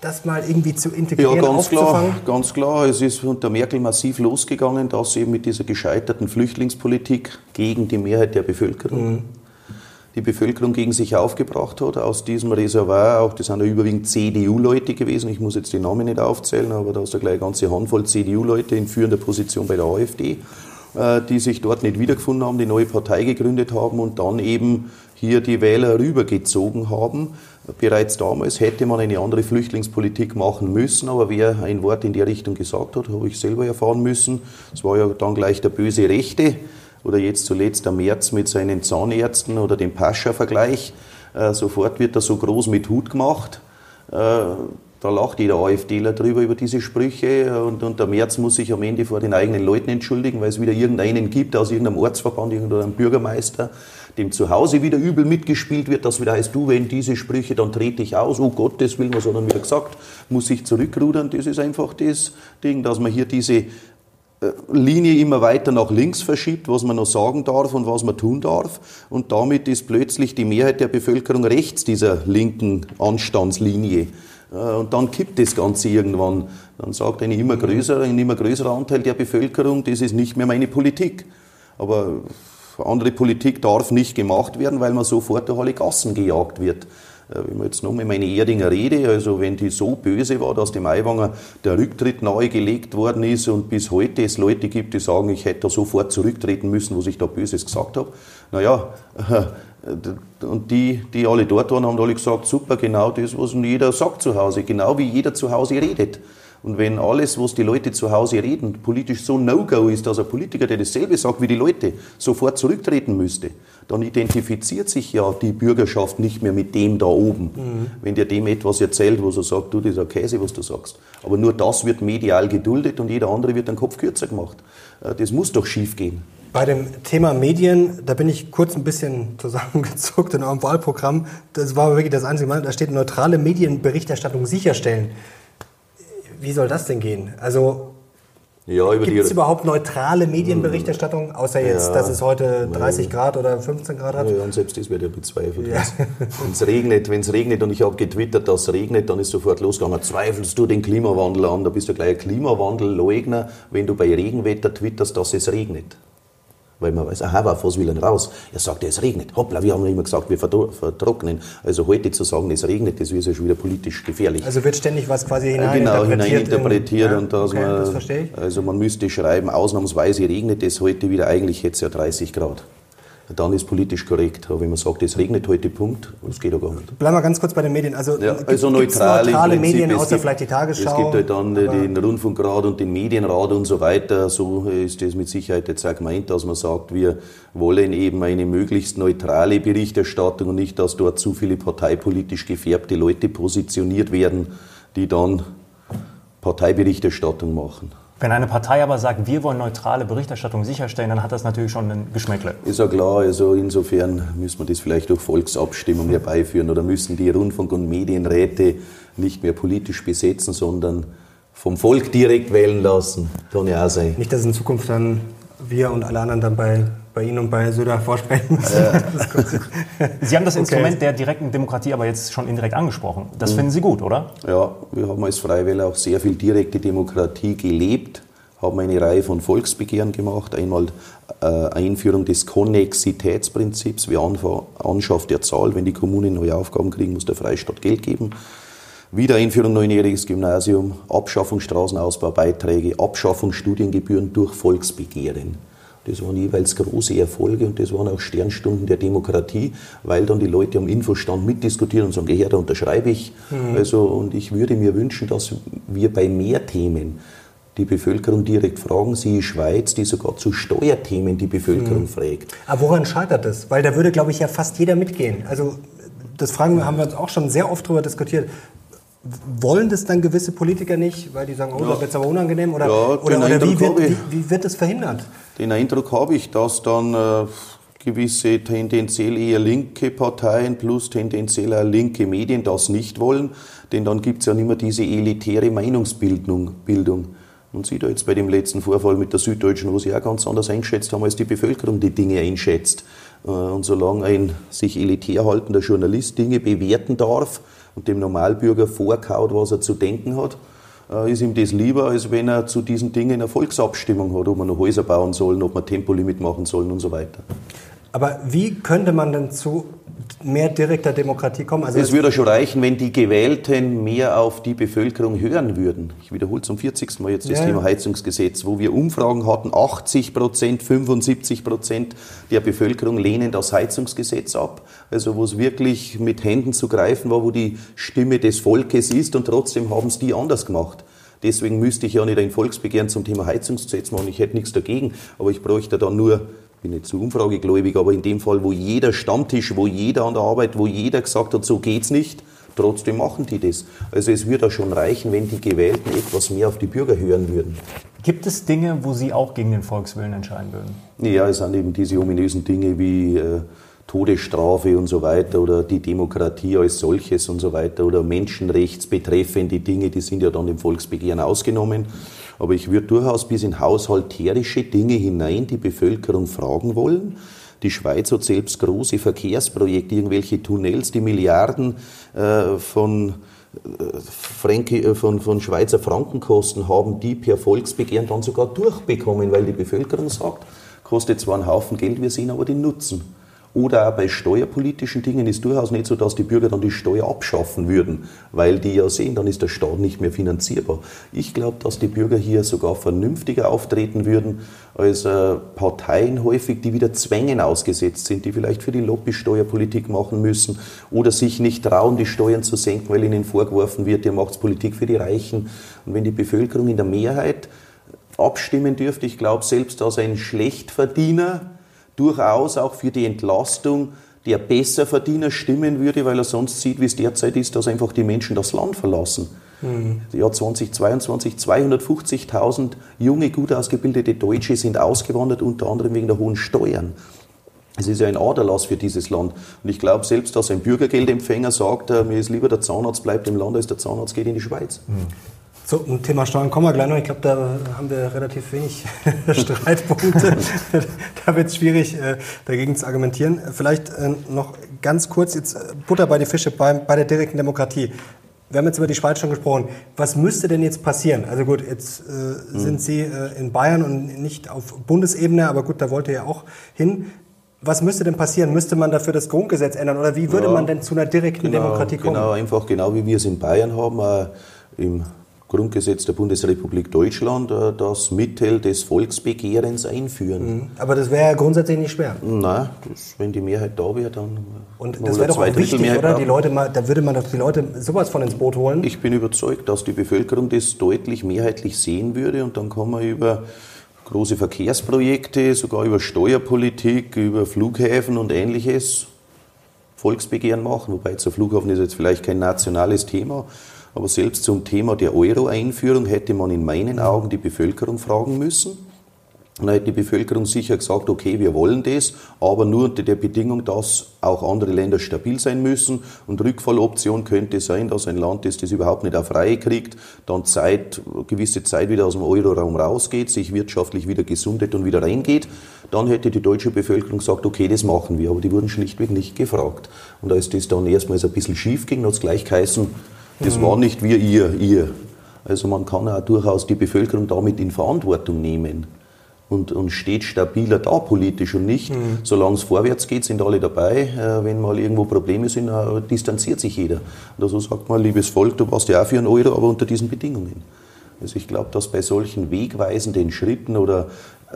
das mal irgendwie zu integrieren, Ja, ganz klar, ganz klar. Es ist unter Merkel massiv losgegangen, dass sie eben mit dieser gescheiterten Flüchtlingspolitik gegen die Mehrheit der Bevölkerung mhm die Bevölkerung gegen sich aufgebracht hat. Aus diesem Reservoir, auch das sind ja überwiegend CDU-Leute gewesen, ich muss jetzt die Namen nicht aufzählen, aber da ist ja gleich eine ganze Handvoll CDU-Leute in führender Position bei der AfD, äh, die sich dort nicht wiedergefunden haben, die neue Partei gegründet haben und dann eben hier die Wähler rübergezogen haben. Bereits damals hätte man eine andere Flüchtlingspolitik machen müssen, aber wer ein Wort in die Richtung gesagt hat, habe ich selber erfahren müssen. Es war ja dann gleich der böse Rechte oder jetzt zuletzt der März mit seinen Zahnärzten oder dem Pascha-Vergleich. Äh, sofort wird er so groß mit Hut gemacht. Äh, da lacht jeder AfDler drüber über diese Sprüche und, und, der März muss sich am Ende vor den eigenen Leuten entschuldigen, weil es wieder irgendeinen gibt aus irgendeinem Ortsverband, irgendeinem Bürgermeister, dem zu Hause wieder übel mitgespielt wird, dass wieder heißt, du, wenn diese Sprüche, dann trete ich aus, oh Gottes Willen, was hat er wieder gesagt, muss ich zurückrudern. Das ist einfach das Ding, dass man hier diese Linie immer weiter nach links verschiebt, was man noch sagen darf und was man tun darf. Und damit ist plötzlich die Mehrheit der Bevölkerung rechts dieser linken Anstandslinie. Äh, und dann kippt das Ganze irgendwann. Dann sagt ein immer größerer, ein immer größerer Anteil der Bevölkerung, das ist nicht mehr meine Politik. Aber andere Politik darf nicht gemacht werden, weil man sofort durch alle Gassen gejagt wird. Äh, wenn man jetzt nochmal meine Erdinger Rede, also wenn die so böse war, dass dem Aiwanger der Rücktritt nahegelegt worden ist und bis heute es Leute gibt, die sagen, ich hätte da sofort zurücktreten müssen, was ich da Böses gesagt habe. Naja, und die, die alle dort waren, haben alle gesagt, super, genau das, was jeder sagt zu Hause, genau wie jeder zu Hause redet. Und wenn alles, was die Leute zu Hause reden, politisch so No-Go ist, dass ein Politiker, der dasselbe sagt wie die Leute, sofort zurücktreten müsste, dann identifiziert sich ja die Bürgerschaft nicht mehr mit dem da oben. Mhm. Wenn der dem etwas erzählt, wo er sagt, du, das ist ein Käse, was du sagst. Aber nur das wird medial geduldet und jeder andere wird den Kopf kürzer gemacht. Äh, das muss doch schief gehen. Bei dem Thema Medien, da bin ich kurz ein bisschen zusammengezuckt in eurem Wahlprogramm. Das war wirklich das einzige Mal. Da steht neutrale Medienberichterstattung sicherstellen. Wie soll das denn gehen? Also Ja, über gibt es überhaupt neutrale Medienberichterstattung, außer jetzt, Ja, dass es heute 30 Grad oder 15 Grad hat? Ja, und selbst das wird ja bezweifelt. Wenn es regnet, wenn es regnet und ich habe getwittert, dass es regnet, dann ist sofort losgegangen. Zweifelst du den Klimawandel an? Da bist du gleich ein Klimawandelleugner, wenn du bei Regenwetter twitterst, dass es regnet. Weil man weiß, aha, auf was will er denn raus? Er sagt, es regnet. Hoppla, wir haben immer gesagt, wir vertrocknen. Also heute zu sagen, es regnet, das ist ja schon wieder politisch gefährlich. Also wird ständig was quasi Genau, hineininterpretiert. hineininterpretiert in- und dass okay, man, das verstehe ich. also man müsste schreiben, ausnahmsweise regnet es heute wieder, eigentlich hätte es ja 30 Grad. Dann ist politisch korrekt. Aber wenn man sagt, es regnet heute, Punkt, das geht ja gar nicht. Bleiben wir ganz kurz bei den Medien. Also, Ja, gibt- also neutral neutrale Prinzip. Medien, außer gibt- vielleicht die Tagesschau. Es gibt halt dann äh, den Rundfunkrat und den Medienrat und so weiter. So ist das mit Sicherheit jetzt auch gemeint, dass man sagt, wir wollen eben eine möglichst neutrale Berichterstattung und nicht, dass dort zu viele parteipolitisch gefärbte Leute positioniert werden, die dann Parteiberichterstattung machen. Wenn eine Partei aber sagt, wir wollen neutrale Berichterstattung sicherstellen, dann hat das natürlich schon ein Geschmäckle. Ist ja klar, also insofern müssen wir das vielleicht durch Volksabstimmung herbeiführen oder müssen die Rundfunk- und Medienräte nicht mehr politisch besetzen, sondern vom Volk direkt wählen lassen. Kann ja auch sein. Nicht, dass in Zukunft dann wir und alle anderen dann bei, bei Ihnen und bei Söder vorsprechen müssen. Sie haben das Okay. Instrument der direkten Demokratie aber jetzt schon indirekt angesprochen. Das Mhm. finden Sie gut, oder? Ja, wir haben als Freiwähler auch sehr viel direkte Demokratie gelebt, haben eine Reihe von Volksbegehren gemacht. Einmal äh, Einführung des Konnexitätsprinzips, wer anfa- anschafft, der zahlt. Wenn die Kommunen neue Aufgaben kriegen, muss der Freistaat Geld geben. Wiedereinführung neunjähriges Gymnasium, Abschaffung Straßenausbaubeiträge, Abschaffung Studiengebühren durch Volksbegehren. Das waren jeweils große Erfolge und das waren auch Sternstunden der Demokratie, weil dann die Leute am Infostand mitdiskutieren und sagen, her, da unterschreibe ich. Also, und ich würde mir wünschen, dass wir bei mehr Themen die Bevölkerung direkt fragen, siehe Schweiz, die sogar zu Steuerthemen die Bevölkerung fragt. Aber woran scheitert das? Weil da würde, glaube ich, ja fast jeder mitgehen. Also das fragen wir, haben wir uns auch schon sehr oft darüber diskutiert. Wollen das dann gewisse Politiker nicht, weil die sagen, oh, da wird aber unangenehm? Oder, Ja, oder, oder wie, wird, wie, wie wird das verhindert? Den Eindruck habe ich, dass dann äh, gewisse tendenziell eher linke Parteien plus tendenziell auch linke Medien das nicht wollen, denn dann gibt es ja nicht mehr diese elitäre Meinungsbildung. Bildung. Man sieht ja jetzt bei dem letzten Vorfall mit der Süddeutschen, wo sie auch ganz anders eingeschätzt haben, als die Bevölkerung die Dinge einschätzt. Äh, Und solange ein sich elitär haltender Journalist Dinge bewerten darf und dem Normalbürger vorkaut, was er zu denken hat, äh, ist ihm das lieber, als wenn er zu diesen Dingen eine Volksabstimmung hat, ob man noch Häuser bauen sollen, ob man Tempolimit machen sollen und so weiter. Aber wie könnte man denn zu mehr direkter Demokratie kommen? Also Es würde schon reichen, wenn die Gewählten mehr auf die Bevölkerung hören würden. Ich wiederhole zum 40. Mal jetzt das Ja, Thema. Heizungsgesetz, wo wir Umfragen hatten, 80 Prozent, 75 Prozent der Bevölkerung lehnen das Heizungsgesetz ab. Also wo es wirklich mit Händen zu greifen war, wo die Stimme des Volkes ist und trotzdem haben es die anders gemacht. Deswegen müsste ich ja nicht ein Volksbegehren zum Thema Heizungsgesetz machen. Ich hätte nichts dagegen, aber ich bräuchte dann nur bin nicht zu umfragegläubig, aber in dem Fall, wo jeder Stammtisch, wo jeder an der Arbeit, wo jeder gesagt hat, so geht's nicht, trotzdem machen die das. Also es würde schon reichen, wenn die Gewählten etwas mehr auf die Bürger hören würden. Gibt es Dinge, wo Sie auch gegen den Volkswillen entscheiden würden? Ja, es sind eben diese ominösen Dinge wie äh, Todesstrafe und so weiter oder die Demokratie als solches und so weiter oder menschenrechtsbetreffende Dinge, die sind ja dann im Volksbegehren ausgenommen. Aber ich würde durchaus bis in haushalterische Dinge hinein die Bevölkerung fragen wollen. Die Schweiz hat selbst große Verkehrsprojekte, irgendwelche Tunnels, die Milliarden äh, von Franke, äh, von, von Schweizer Frankenkosten haben die per Volksbegehren dann sogar durchbekommen, weil die Bevölkerung sagt, kostet zwar einen Haufen Geld, wir sehen aber den Nutzen. Oder auch bei steuerpolitischen Dingen ist durchaus nicht so, dass die Bürger dann die Steuer abschaffen würden, weil die ja sehen, dann ist der Staat nicht mehr finanzierbar. Ich glaube, dass die Bürger hier sogar vernünftiger auftreten würden als äh, Parteien häufig, die wieder Zwängen ausgesetzt sind, die vielleicht für die Lobby Steuerpolitik machen müssen oder sich nicht trauen, die Steuern zu senken, weil ihnen vorgeworfen wird, ihr macht Politik für die Reichen. Und wenn die Bevölkerung in der Mehrheit abstimmen dürfte, ich glaube, selbst als ein Schlechtverdiener durchaus auch für die Entlastung der Besserverdiener stimmen würde, weil er sonst sieht, wie es derzeit ist, dass einfach die Menschen das Land verlassen. Mhm. Jahr 2022, 250.000 junge, gut ausgebildete Deutsche sind ausgewandert, unter anderem wegen der hohen Steuern. Es ist ja ein Aderlass für dieses Land. Und ich glaube, selbst dass ein Bürgergeldempfänger sagt, äh, mir ist lieber der Zahnarzt bleibt im Land, als der Zahnarzt geht in die Schweiz. Mhm. So, ein Thema Steuern kommen wir gleich noch. Ich glaube, da haben wir relativ wenig Streitpunkte. da wird es schwierig, äh, dagegen zu argumentieren. Vielleicht äh, noch ganz kurz jetzt Butter bei die Fische bei, bei der direkten Demokratie. Wir haben jetzt über die Schweiz schon gesprochen. Was müsste denn jetzt passieren? Also gut, jetzt äh, mhm. sind Sie äh, in Bayern und nicht auf Bundesebene, aber gut, da wollte ja auch hin. Was müsste denn passieren? Müsste man dafür das Grundgesetz ändern oder wie würde ja, man denn zu einer direkten genau, Demokratie kommen? Genau, einfach genau wie wir es in Bayern haben, äh, im Grundgesetz der Bundesrepublik Deutschland äh, das Mittel des Volksbegehrens einführen. Mhm. Aber das wäre ja grundsätzlich nicht schwer. Nein, das, wenn die Mehrheit da wäre, dann. Und das wäre doch auch wichtig, oder? Die Leute mal, da würde man doch die Leute sowas von ins Boot holen. Ich bin überzeugt, dass die Bevölkerung das deutlich mehrheitlich sehen würde und dann kann man über große Verkehrsprojekte, sogar über Steuerpolitik, über Flughäfen und ähnliches Volksbegehren machen. Wobei der Flughafen ist jetzt vielleicht kein nationales Thema, aber selbst zum Thema der Euro-Einführung hätte man in meinen Augen die Bevölkerung fragen müssen. Dann hätte die Bevölkerung sicher gesagt, okay, wir wollen das, aber nur unter der Bedingung, dass auch andere Länder stabil sein müssen. Und Rückfalloption könnte sein, dass ein Land, das das überhaupt nicht auf Reihe kriegt, dann Zeit, gewisse Zeit wieder aus dem Euroraum rausgeht, sich wirtschaftlich wieder gesundet und wieder reingeht. Dann hätte die deutsche Bevölkerung gesagt, okay, das machen wir. Aber die wurden schlichtweg nicht gefragt. Und als das dann erstmals ein bisschen schief ging, hat es gleich geheißen, das war nicht wir, ihr, ihr. Also man kann auch durchaus die Bevölkerung damit in Verantwortung nehmen und, und steht stabiler da politisch und nicht, mhm. solange es vorwärts geht, sind alle dabei. Äh, wenn mal irgendwo Probleme sind, äh, distanziert sich jeder. Und also sagt man, liebes Volk, du warst ja auch für einen Euro, aber unter diesen Bedingungen. Also ich glaube, dass bei solchen wegweisenden Schritten oder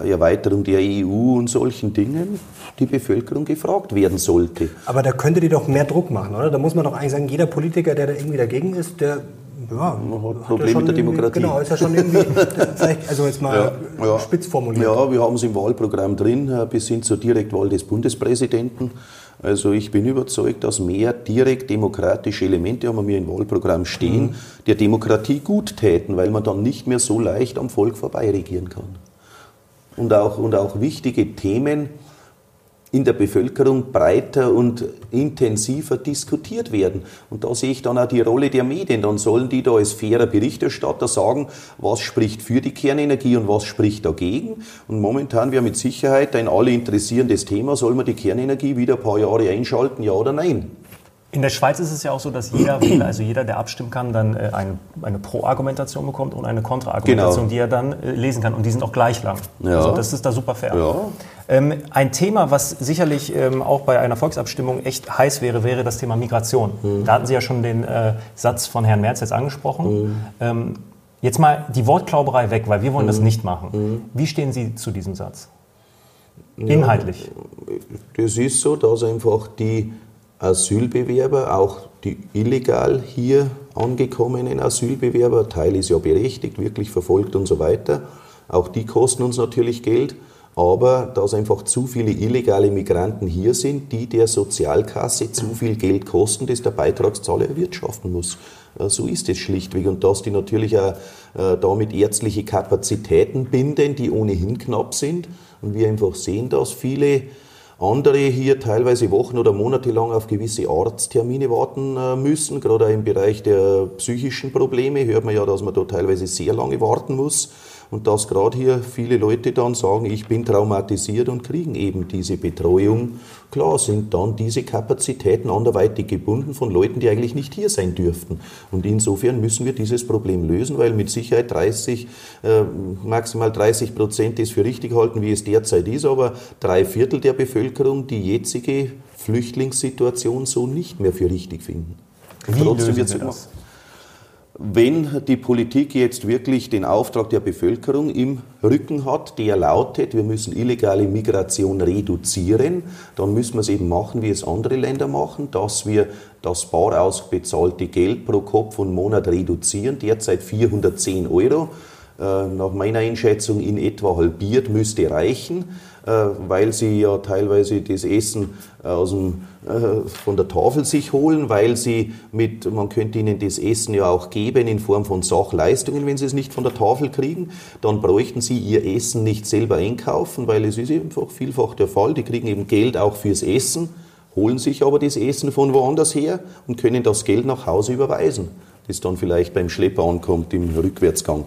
Erweiterung der EU und solchen Dingen die Bevölkerung gefragt werden sollte. Aber da könnte die doch mehr Druck machen, oder? Da muss man doch eigentlich sagen, jeder Politiker, der da irgendwie dagegen ist, der ja, hat Probleme mit der Demokratie. Genau, ist ja schon irgendwie, vielleicht, also jetzt mal ja, ja. spitz formuliert. Ja, wir haben es im Wahlprogramm drin, äh, bis hin zur Direktwahl des Bundespräsidenten. Also ich bin überzeugt, dass mehr direkt demokratische Elemente haben wir im Wahlprogramm stehen, mhm. der Demokratie gut täten, weil man dann nicht mehr so leicht am Volk vorbei regieren kann. Und auch, und auch wichtige Themen, in der Bevölkerung breiter und intensiver diskutiert werden. Und da sehe ich dann auch die Rolle der Medien. Dann sollen die da als fairer Berichterstatter sagen, was spricht für die Kernenergie und was spricht dagegen. Und momentan wäre mit Sicherheit ein alle interessierendes Thema, soll man die Kernenergie wieder ein paar Jahre einschalten, ja oder nein? In der Schweiz ist es ja auch so, dass jeder, also jeder, der abstimmen kann, dann äh, eine, eine Pro-Argumentation bekommt und eine Kontra-Argumentation, genau. die er dann äh, lesen kann. Und die sind auch gleich lang. Ja. Also das ist da super fair. Ja. Ähm, ein Thema, was sicherlich ähm, auch bei einer Volksabstimmung echt heiß wäre, wäre das Thema Migration. Mhm. Da hatten Sie ja schon den äh, Satz von Herrn Merz jetzt angesprochen. Mhm. Ähm, jetzt mal die Wortklauberei weg, weil wir wollen mhm. das nicht machen. Mhm. Wie stehen Sie zu diesem Satz? Inhaltlich. Ja, das ist so, dass einfach die Asylbewerber, auch die illegal hier angekommenen Asylbewerber, Teil ist ja berechtigt, wirklich verfolgt und so weiter, auch die kosten uns natürlich Geld, aber dass einfach zu viele illegale Migranten hier sind, die der Sozialkasse zu viel Geld kosten, das der Beitragszahler erwirtschaften muss. So ist es schlichtweg. Und dass die natürlich auch äh, damit ärztliche Kapazitäten binden, die ohnehin knapp sind. Und wir einfach sehen, dass viele andere hier teilweise Wochen oder Monate lang auf gewisse Arzttermine warten äh, müssen. Gerade auch im Bereich der psychischen Probleme hört man ja, dass man da teilweise sehr lange warten muss. Und dass gerade hier viele Leute dann sagen, ich bin traumatisiert und kriegen eben diese Betreuung. Klar sind dann diese Kapazitäten anderweitig gebunden von Leuten, die eigentlich nicht hier sein dürften. Und insofern müssen wir dieses Problem lösen, weil mit Sicherheit 30, äh, maximal 30 Prozent das für richtig halten, wie es derzeit ist, aber drei Viertel der Bevölkerung die jetzige Flüchtlingssituation so nicht mehr für richtig finden. Wie Trotzdem lösen wir das? Wenn die Politik jetzt wirklich den Auftrag der Bevölkerung im Rücken hat, der lautet, wir müssen illegale Migration reduzieren, dann müssen wir es eben machen, wie es andere Länder machen, dass wir das bar ausbezahlte Geld pro Kopf und Monat reduzieren, derzeit 410 Euro, äh, nach meiner Einschätzung in etwa halbiert, müsste reichen. Weil sie ja teilweise das Essen aus dem, von der Tafel sich holen, weil sie mit, man könnte ihnen das Essen ja auch geben in Form von Sachleistungen, wenn sie es nicht von der Tafel kriegen, dann bräuchten sie ihr Essen nicht selber einkaufen, weil es ist einfach vielfach der Fall, die kriegen eben Geld auch fürs Essen holen sich aber das Essen von woanders her und können das Geld nach Hause überweisen, das dann vielleicht beim Schlepper ankommt im Rückwärtsgang.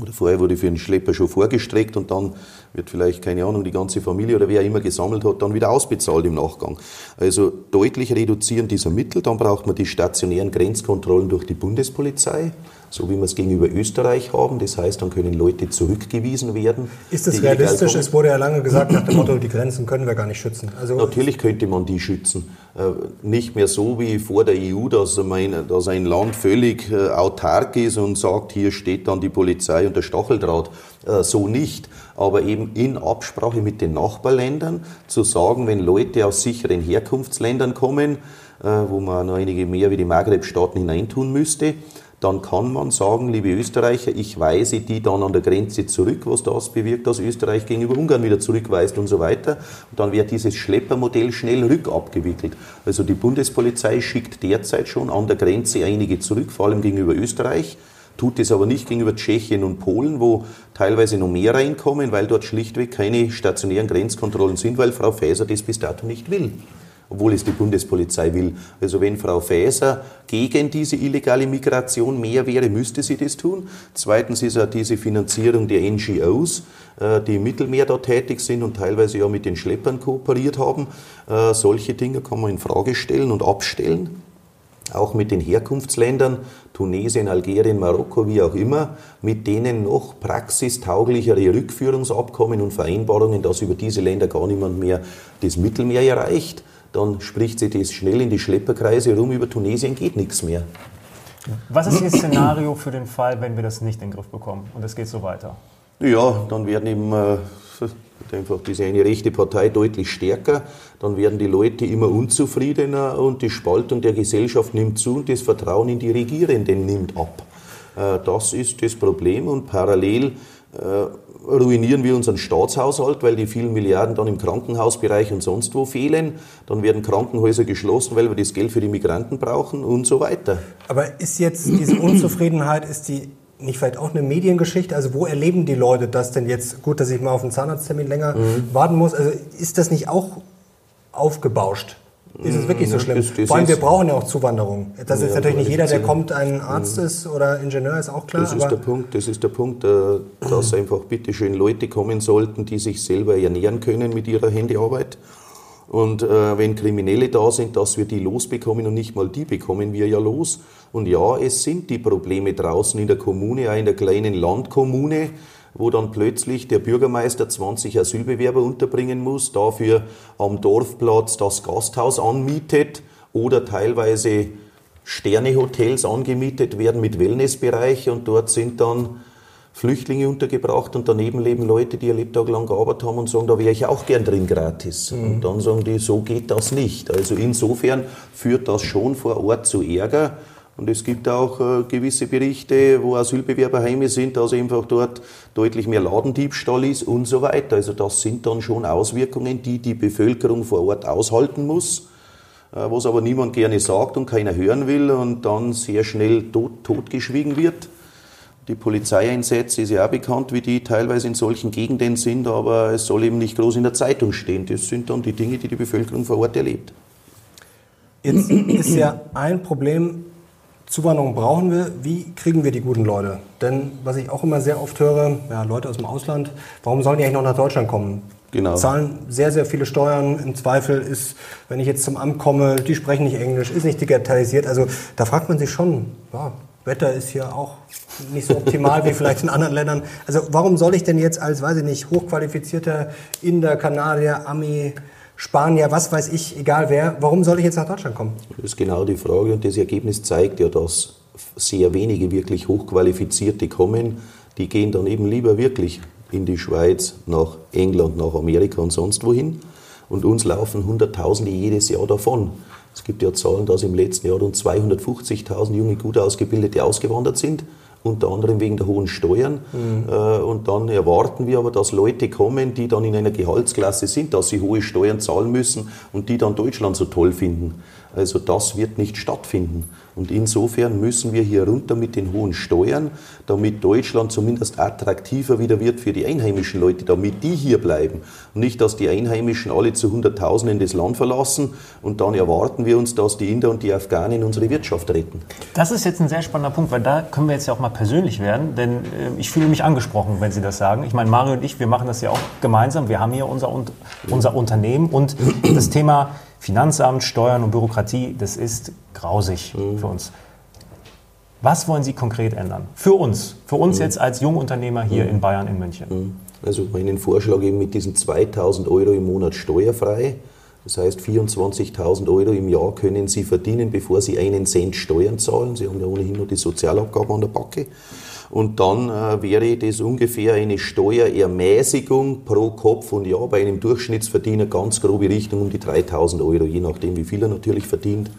Oder vorher wurde für einen Schlepper schon vorgestreckt und dann wird vielleicht, keine Ahnung, die ganze Familie oder wer immer gesammelt hat, dann wieder ausbezahlt im Nachgang. Also deutlich reduzieren dieser Mittel. Dann braucht man die stationären Grenzkontrollen durch die Bundespolizei so wie wir es gegenüber Österreich haben. Das heißt, dann können Leute zurückgewiesen werden. Ist das realistisch? Es wurde ja lange gesagt nach dem Motto, die Grenzen können wir gar nicht schützen. Also Natürlich könnte man die schützen. Äh, nicht mehr so wie vor der EU, dass, ein Land völlig äh, autark ist und sagt, hier steht dann die Polizei und der Stacheldraht. Äh, so nicht. Aber eben in Absprache mit den Nachbarländern zu sagen, wenn Leute aus sicheren Herkunftsländern kommen, wo man noch einige mehr wie die Maghreb-Staaten hineintun müsste, dann kann man sagen, liebe Österreicher, ich weise die dann an der Grenze zurück, was das bewirkt, dass Österreich gegenüber Ungarn wieder zurückweist und so weiter. Und dann wird dieses Schleppermodell schnell rückabgewickelt. Also die Bundespolizei schickt derzeit schon an der Grenze einige zurück, vor allem gegenüber Österreich tut es aber nicht gegenüber Tschechien und Polen, wo teilweise noch mehr reinkommen, weil dort schlichtweg keine stationären Grenzkontrollen sind, weil Frau Faeser das bis dato nicht will obwohl es die Bundespolizei will. Also wenn Frau Faeser gegen diese illegale Migration mehr wäre, müsste sie das tun. Zweitens ist auch diese Finanzierung der NGOs, äh, die im Mittelmeer da tätig sind und teilweise ja mit den Schleppern kooperiert haben. Äh, solche Dinge kann man in Frage stellen und abstellen. Auch mit den Herkunftsländern, Tunesien, Algerien, Marokko, wie auch immer, mit denen noch praxistauglichere Rückführungsabkommen und Vereinbarungen, dass über diese Länder gar niemand mehr das Mittelmeer erreicht dann spricht sich das schnell in die Schlepperkreise rum, über Tunesien geht nichts mehr. Was ist Ihr Szenario für den Fall, wenn wir das nicht in den Griff bekommen und es geht so weiter? Ja, dann werden eben äh, einfach diese eine rechte Partei deutlich stärker, dann werden die Leute immer unzufriedener und die Spaltung der Gesellschaft nimmt zu und das Vertrauen in die Regierenden nimmt ab. Äh, das ist das Problem und parallel äh, ruinieren wir unseren Staatshaushalt, weil die vielen Milliarden dann im Krankenhausbereich und sonst wo fehlen. Dann werden Krankenhäuser geschlossen, weil wir das Geld für die Migranten brauchen und so weiter. Aber ist jetzt diese Unzufriedenheit, ist die nicht vielleicht auch eine Mediengeschichte? Also wo erleben die Leute das denn jetzt? Gut, dass ich mal auf einen Zahnarzttermin länger mhm. warten muss. Also ist das nicht auch aufgebauscht? Ist es wirklich so schlimm? Das, das Vor allem, wir brauchen ja auch Zuwanderung. Das ist natürlich nicht jeder, der kommt, ein Arzt ist oder Ingenieur, ist auch klar. Das ist der Punkt, das ist der Punkt, äh, dass einfach bitteschön Leute kommen sollten, die sich selber ernähren können mit ihrer Handyarbeit. Und äh, wenn Kriminelle da sind, dass wir die losbekommen und nicht mal die bekommen wir ja los. Und ja, es sind die Probleme draußen in der Kommune, auch in der kleinen Landkommune, wo dann plötzlich der Bürgermeister 20 Asylbewerber unterbringen muss, dafür am Dorfplatz das Gasthaus anmietet oder teilweise Sternehotels angemietet werden mit Wellnessbereich und dort sind dann Flüchtlinge untergebracht und daneben leben Leute, die ihr Lebtag lang gearbeitet haben und sagen, da wäre ich auch gern drin gratis. Mhm. Und dann sagen die, so geht das nicht. Also insofern führt das schon vor Ort zu Ärger. Und es gibt auch äh, gewisse Berichte, wo Asylbewerber heime sind, dass einfach dort deutlich mehr Ladendiebstahl ist und so weiter. Also das sind dann schon Auswirkungen, die die Bevölkerung vor Ort aushalten muss, äh, was aber niemand gerne sagt und keiner hören will und dann sehr schnell tot, totgeschwiegen wird. Die Polizeieinsätze ist ja auch bekannt, wie die teilweise in solchen Gegenden sind, aber es soll eben nicht groß in der Zeitung stehen. Das sind dann die Dinge, die die Bevölkerung vor Ort erlebt. Jetzt ist ja ein Problem Zuwanderung brauchen wir. Wie kriegen wir die guten Leute? Denn was ich auch immer sehr oft höre, ja, Leute aus dem Ausland, warum sollen die eigentlich noch nach Deutschland kommen? Genau. Zahlen sehr, sehr viele Steuern. Im Zweifel ist, wenn ich jetzt zum Amt komme, die sprechen nicht Englisch, ist nicht digitalisiert. Also da fragt man sich schon, ja, Wetter ist hier auch nicht so optimal wie vielleicht in anderen Ländern. Also warum soll ich denn jetzt als, weiß ich nicht, hochqualifizierter Inder, Kanadier, Ami, Spanier, was weiß ich, egal wer, warum soll ich jetzt nach Deutschland kommen? Das ist genau die Frage und das Ergebnis zeigt ja, dass sehr wenige wirklich Hochqualifizierte kommen. Die gehen dann eben lieber wirklich in die Schweiz, nach England, nach Amerika und sonst wohin. Und uns laufen Hunderttausende jedes Jahr davon. Es gibt ja Zahlen, dass im letzten Jahr rund 250.000 junge, gut ausgebildete ausgewandert sind unter anderem wegen der hohen Steuern. Mhm. Und dann erwarten wir aber, dass Leute kommen, die dann in einer Gehaltsklasse sind, dass sie hohe Steuern zahlen müssen und die dann Deutschland so toll finden. Also das wird nicht stattfinden. Und insofern müssen wir hier runter mit den hohen Steuern, damit Deutschland zumindest attraktiver wieder wird für die einheimischen Leute, damit die hier bleiben. Und nicht, dass die Einheimischen alle zu Hunderttausenden das Land verlassen und dann erwarten wir uns, dass die Inder und die Afghanen unsere Wirtschaft retten. Das ist jetzt ein sehr spannender Punkt, weil da können wir jetzt ja auch mal persönlich werden, denn äh, ich fühle mich angesprochen, wenn Sie das sagen. Ich meine, Mario und ich, wir machen das ja auch gemeinsam. Wir haben hier unser, unser Unternehmen und das Thema Finanzamt, Steuern und Bürokratie, das ist grausig mhm. für uns. Was wollen Sie konkret ändern? Für uns, für uns mhm. jetzt als Jungunternehmer hier mhm. in Bayern, in München. Mhm. Also meinen Vorschlag eben mit diesen 2000 Euro im Monat steuerfrei. Das heißt, 24.000 Euro im Jahr können Sie verdienen, bevor Sie einen Cent Steuern zahlen. Sie haben ja ohnehin nur die Sozialabgaben an der Backe. Und dann äh, wäre das ungefähr eine Steuerermäßigung pro Kopf und Jahr bei einem Durchschnittsverdiener ganz grobe Richtung um die 3000 Euro, je nachdem, wie viel er natürlich verdient.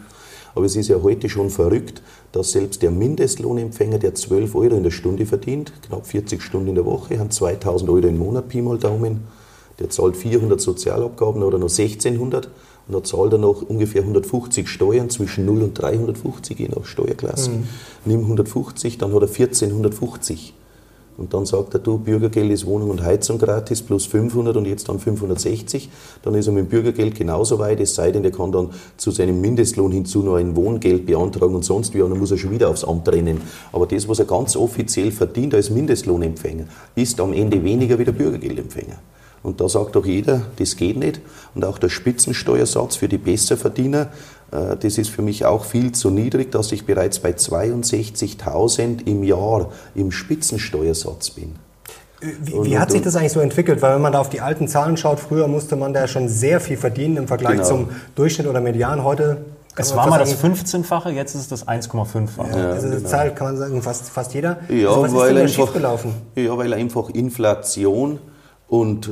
Aber es ist ja heute schon verrückt, dass selbst der Mindestlohnempfänger, der 12 Euro in der Stunde verdient, knapp 40 Stunden in der Woche, hat 2000 Euro im Monat, Pi mal Daumen, der zahlt 400 Sozialabgaben oder nur 1600 und da zahlt er noch ungefähr 150 Steuern, zwischen 0 und 350, je nach Steuerklasse. Mhm. Nimm 150, dann hat er 1450. Und dann sagt er, du, Bürgergeld ist Wohnung und Heizung gratis plus 500 und jetzt dann 560. Dann ist er mit dem Bürgergeld genauso weit, es sei denn, er kann dann zu seinem Mindestlohn hinzu noch ein Wohngeld beantragen und sonst wie, und dann muss er schon wieder aufs Amt rennen. Aber das, was er ganz offiziell verdient als Mindestlohnempfänger, ist am Ende weniger wie der Bürgergeldempfänger. Und da sagt doch jeder, das geht nicht. Und auch der Spitzensteuersatz für die Besserverdiener, äh, das ist für mich auch viel zu niedrig, dass ich bereits bei 62.000 im Jahr im Spitzensteuersatz bin. Wie, wie, hat sich das eigentlich so entwickelt? Weil wenn man da auf die alten Zahlen schaut, früher musste man da schon sehr viel verdienen im Vergleich genau. zum Durchschnitt oder Median. Heute es war mal das 15-fache, jetzt ist es das 1,5-fache. Ja, also genau. Zahl kann man sagen, fast, fast jeder. Ja, also was weil ist denn einfach, ja, weil einfach Inflation und,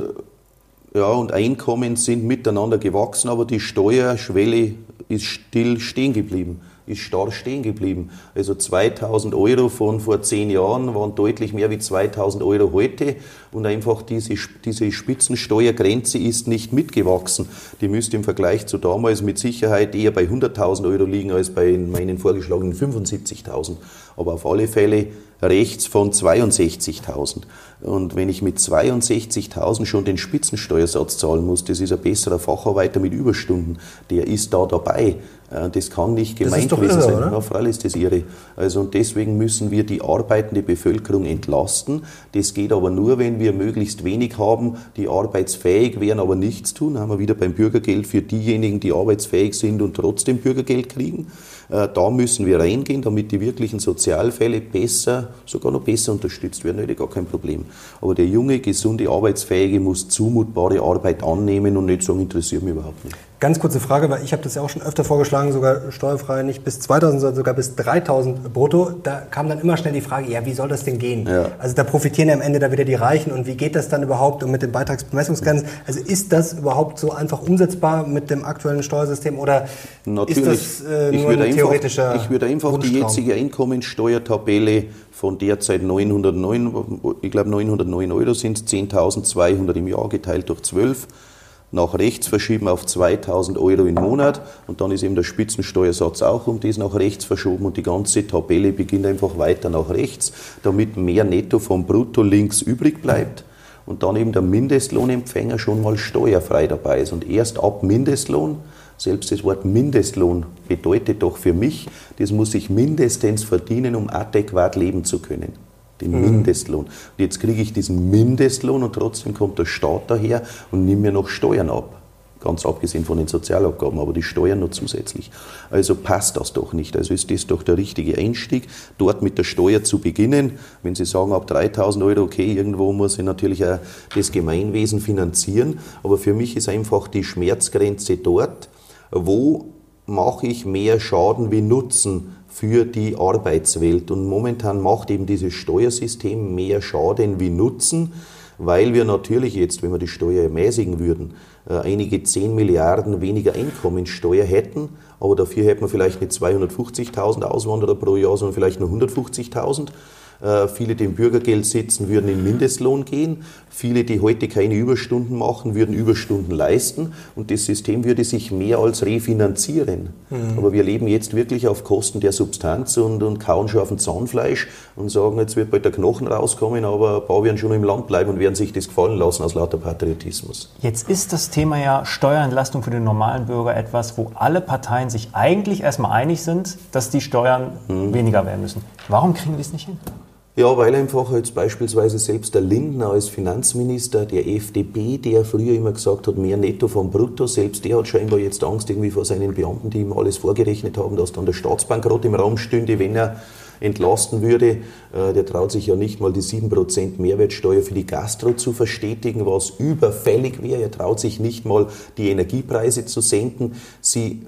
ja, und Einkommen sind miteinander gewachsen, aber die Steuerschwelle ist still stehen geblieben, ist starr stehen geblieben. Also 2000 Euro von vor zehn Jahren waren deutlich mehr wie 2000 Euro heute und einfach diese, diese Spitzensteuergrenze ist nicht mitgewachsen. Die müsste im Vergleich zu damals mit Sicherheit eher bei 100.000 Euro liegen als bei meinen vorgeschlagenen 75.000. Aber auf alle Fälle rechts von 62.000. Und wenn ich mit 62.000 schon den Spitzensteuersatz zahlen muss, das ist ein besserer Facharbeiter mit Überstunden, der ist da dabei. Äh, das kann nicht gemeint gewesen sein. Oder? Ja, freilich ist das irre. Also und deswegen müssen wir die arbeitende Bevölkerung entlasten. Das geht aber nur, wenn wir möglichst wenig haben, die arbeitsfähig wären, aber nichts tun. Da haben wir wieder beim Bürgergeld für diejenigen, die arbeitsfähig sind und trotzdem Bürgergeld kriegen. Äh, da müssen wir reingehen, damit die wirklichen Sozialfälle besser, sogar noch besser unterstützt werden. Hätte gar kein Problem. Aber der junge, gesunde, arbeitsfähige muss zumutbare Arbeit annehmen und nicht sagen, interessiert mich überhaupt nicht. Ganz kurze Frage, weil ich habe das ja auch schon öfter vorgeschlagen, sogar steuerfrei nicht bis 2000, sondern sogar bis 3000 brutto. Da kam dann immer schnell die Frage, ja, wie soll das denn gehen? Ja. Also da profitieren ja am Ende da wieder die Reichen und wie geht das dann überhaupt und mit den Beitragsbemessungsgrenzen? Also ist das überhaupt so einfach umsetzbar mit dem aktuellen Steuersystem oder Natürlich. ist das äh, nur ein theoretischer Ich würde einfach die jetzige Einkommensteuertabelle von derzeit 909, ich glaube 909 Euro sind es, 10.200 im Jahr geteilt durch 12 nach rechts verschieben auf 2000 Euro im Monat. Und dann ist eben der Spitzensteuersatz auch um das nach rechts verschoben. Und die ganze Tabelle beginnt einfach weiter nach rechts, damit mehr Netto vom Brutto links übrig bleibt. Und dann eben der Mindestlohnempfänger schon mal steuerfrei dabei ist. Und erst ab Mindestlohn selbst das Wort Mindestlohn bedeutet doch für mich, das muss ich mindestens verdienen, um adäquat leben zu können den mhm. Mindestlohn. Und jetzt kriege ich diesen Mindestlohn und trotzdem kommt der Staat daher und nimmt mir noch Steuern ab. Ganz abgesehen von den Sozialabgaben, aber die Steuern nur zusätzlich. Also passt das doch nicht. Also ist das doch der richtige Einstieg, dort mit der Steuer zu beginnen. Wenn Sie sagen, ab 3000 Euro, okay, irgendwo muss ich natürlich auch das Gemeinwesen finanzieren. Aber für mich ist einfach die Schmerzgrenze dort, wo mache ich mehr Schaden wie Nutzen für die Arbeitswelt. Und momentan macht eben dieses Steuersystem mehr Schaden wie Nutzen, weil wir natürlich jetzt, wenn wir die Steuer ermäßigen würden, äh, einige 10 Milliarden weniger Einkommenssteuer hätten, aber dafür hätten wir vielleicht nicht 250.000 Auswanderer pro Jahr, sondern vielleicht nur 150.000. Äh, viele, die im Bürgergeld sitzen, würden in Mindestlohn gehen. Viele, die heute keine Überstunden machen, würden Überstunden leisten. Und das System würde sich mehr als refinanzieren. Mhm. Aber wir leben jetzt wirklich auf Kosten der Substanz und, und kauen schon auf dem Zahnfleisch und sagen, jetzt wird bald der Knochen rauskommen, aber ein paar werden schon im Land bleiben und werden sich das gefallen lassen aus lauter Patriotismus. Jetzt ist das Thema ja Steuerentlastung für den normalen Bürger etwas, wo alle Parteien sich eigentlich erstmal einig sind, dass die Steuern mhm. weniger werden müssen. Warum kriegen die es nicht hin? Ja, weil einfach jetzt beispielsweise selbst der Lindner als Finanzminister der FDP, der früher immer gesagt hat, mehr Netto vom Brutto, selbst der hat scheinbar jetzt Angst irgendwie vor seinen Beamten, die ihm alles vorgerechnet haben, dass dann der Staatsbankrott im Raum stünde, wenn er entlasten würde. Äh, der traut sich ja nicht mal die 7% Mehrwertsteuer für die Gastro zu verstetigen, was überfällig wäre. Er traut sich nicht mal die Energiepreise zu senken. Sie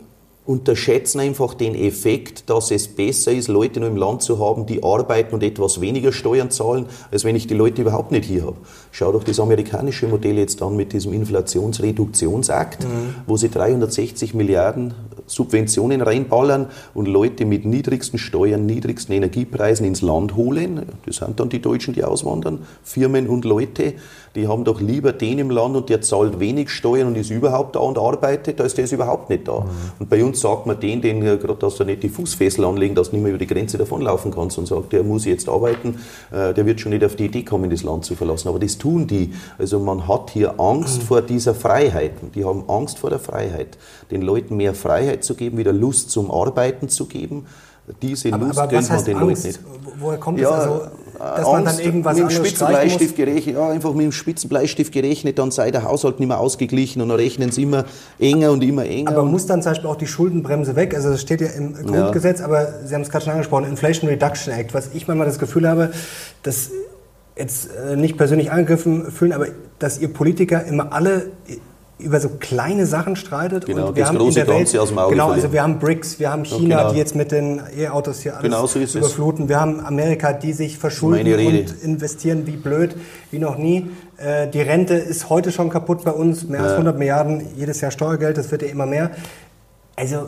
unterschätzen einfach den Effekt, dass es besser ist, Leute nur im Land zu haben, die arbeiten und etwas weniger Steuern zahlen, als wenn ich die Leute überhaupt nicht hier habe. Schau doch das amerikanische Modell jetzt an mit diesem Inflationsreduktionsakt, mhm. wo sie 360 Milliarden Subventionen reinballern und Leute mit niedrigsten Steuern, niedrigsten Energiepreisen ins Land holen. Das sind dann die Deutschen, die auswandern, Firmen und Leute die haben doch lieber den im Land und der zahlt wenig Steuern und ist überhaupt da und arbeitet, als der ist überhaupt nicht da. Mhm. Und bei uns sagt man den, den äh, gerade, dass du nicht die Fußfessel anlegen, dass du nicht mehr über die Grenze davonlaufen kannst und sagt, der muss jetzt arbeiten, äh, der wird schon nicht auf die Idee kommen, das Land zu verlassen. Aber das tun die. Also man hat hier Angst mhm. vor dieser Freiheit. Die haben Angst vor der Freiheit. Den Leuten mehr Freiheit zu geben, wieder Lust zum Arbeiten zu geben. Diese Lust aber, aber gönnt man den Angst? Leuten nicht. Woher kommt ja, das? Also, dass man dann irgendwas mit dem Spitzenbleistift gerechnet, ja, einfach mit dem Spitzenbleistift gerechnet, dann sei der Haushalt nicht mehr ausgeglichen und dann rechnen sie immer enger und immer enger. Aber muss dann zum Beispiel auch die Schuldenbremse weg? Also das steht ja im Grundgesetz, ja. aber Sie haben es gerade schon angesprochen, Inflation Reduction Act, was ich manchmal das Gefühl habe, dass jetzt äh, nicht persönlich angegriffen fühlen, aber dass ihr Politiker immer alle über so kleine Sachen streitet. Genau, und wir haben in der Welt, aus dem Auge Genau, also wir haben BRICS, wir haben China, genau. die jetzt mit den E-Autos hier alles genau so überfluten. Es. Wir haben Amerika, die sich verschulden und investieren wie blöd, wie noch nie. Äh, die Rente ist heute schon kaputt bei uns, mehr ja. als 100 Milliarden jedes Jahr Steuergeld, das wird ja immer mehr. Also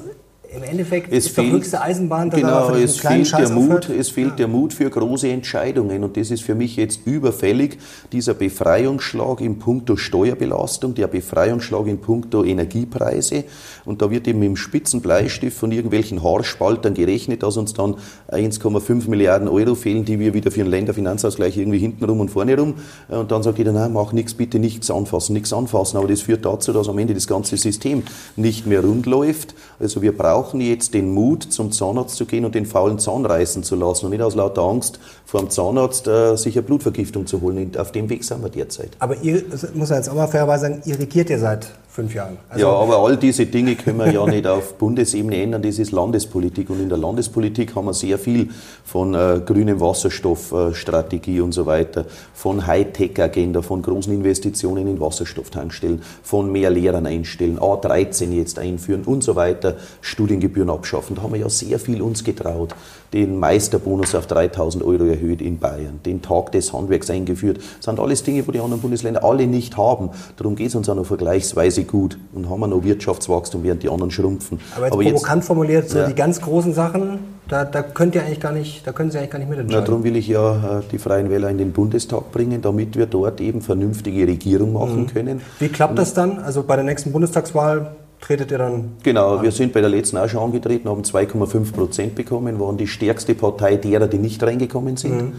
im Endeffekt es ist fehlt, höchste Eisenbahn, dass genau, es fehlt der Mut, Es fehlt ja. der Mut für große Entscheidungen und das ist für mich jetzt überfällig, dieser Befreiungsschlag in puncto Steuerbelastung, der Befreiungsschlag in puncto Energiepreise und da wird eben dem spitzen Bleistift von irgendwelchen Haarspaltern gerechnet, dass uns dann 1,5 Milliarden Euro fehlen, die wir wieder für den Länderfinanzausgleich irgendwie hintenrum und vorne rum und dann sagt jeder, nein, mach nichts, bitte nichts anfassen, nichts anfassen, aber das führt dazu, dass am Ende das ganze System nicht mehr rund läuft. Also wir brauchen brauchen jetzt den Mut, zum Zahnarzt zu gehen und den faulen Zahn reißen zu lassen und nicht aus lauter Angst vor dem Zahnarzt äh, sich eine Blutvergiftung zu holen. Auf dem Weg sind wir derzeit. Aber ihr, muss man jetzt auch mal fairerweise sagen, ihr regiert ja seit fünf Jahren. Also ja, aber all diese Dinge können wir ja nicht auf Bundesebene ändern. Das ist Landespolitik. Und in der Landespolitik haben wir sehr viel von äh, grünem Wasserstoffstrategie äh, und so weiter, von Hightech-Agenda, von großen Investitionen in Wasserstofftankstellen, von mehr Lehrern einstellen, A13 jetzt einführen und so weiter, Studiengebühren abschaffen. Da haben wir ja sehr viel uns getraut. Den Meisterbonus auf 3000 Euro erhöht in Bayern, den Tag des Handwerks eingeführt. Das sind alles Dinge, wo die anderen Bundesländer alle nicht haben. Darum geht es uns auch noch vergleichsweise gut und haben wir noch Wirtschaftswachstum, während die anderen schrumpfen. Aber jetzt Aber provokant jetzt, formuliert, so ja. die ganz großen Sachen, da, da könnt ihr eigentlich gar nicht, da können Sie eigentlich gar nicht mitentscheiden. Na, darum will ich ja äh, die Freien Wähler in den Bundestag bringen, damit wir dort eben vernünftige Regierung machen mhm. können. Wie klappt das dann? Also bei der nächsten Bundestagswahl tretet ihr dann? Genau, an? wir sind bei der letzten auch schon angetreten, haben 2,5 Prozent bekommen, waren die stärkste Partei derer, die nicht reingekommen sind. Mhm.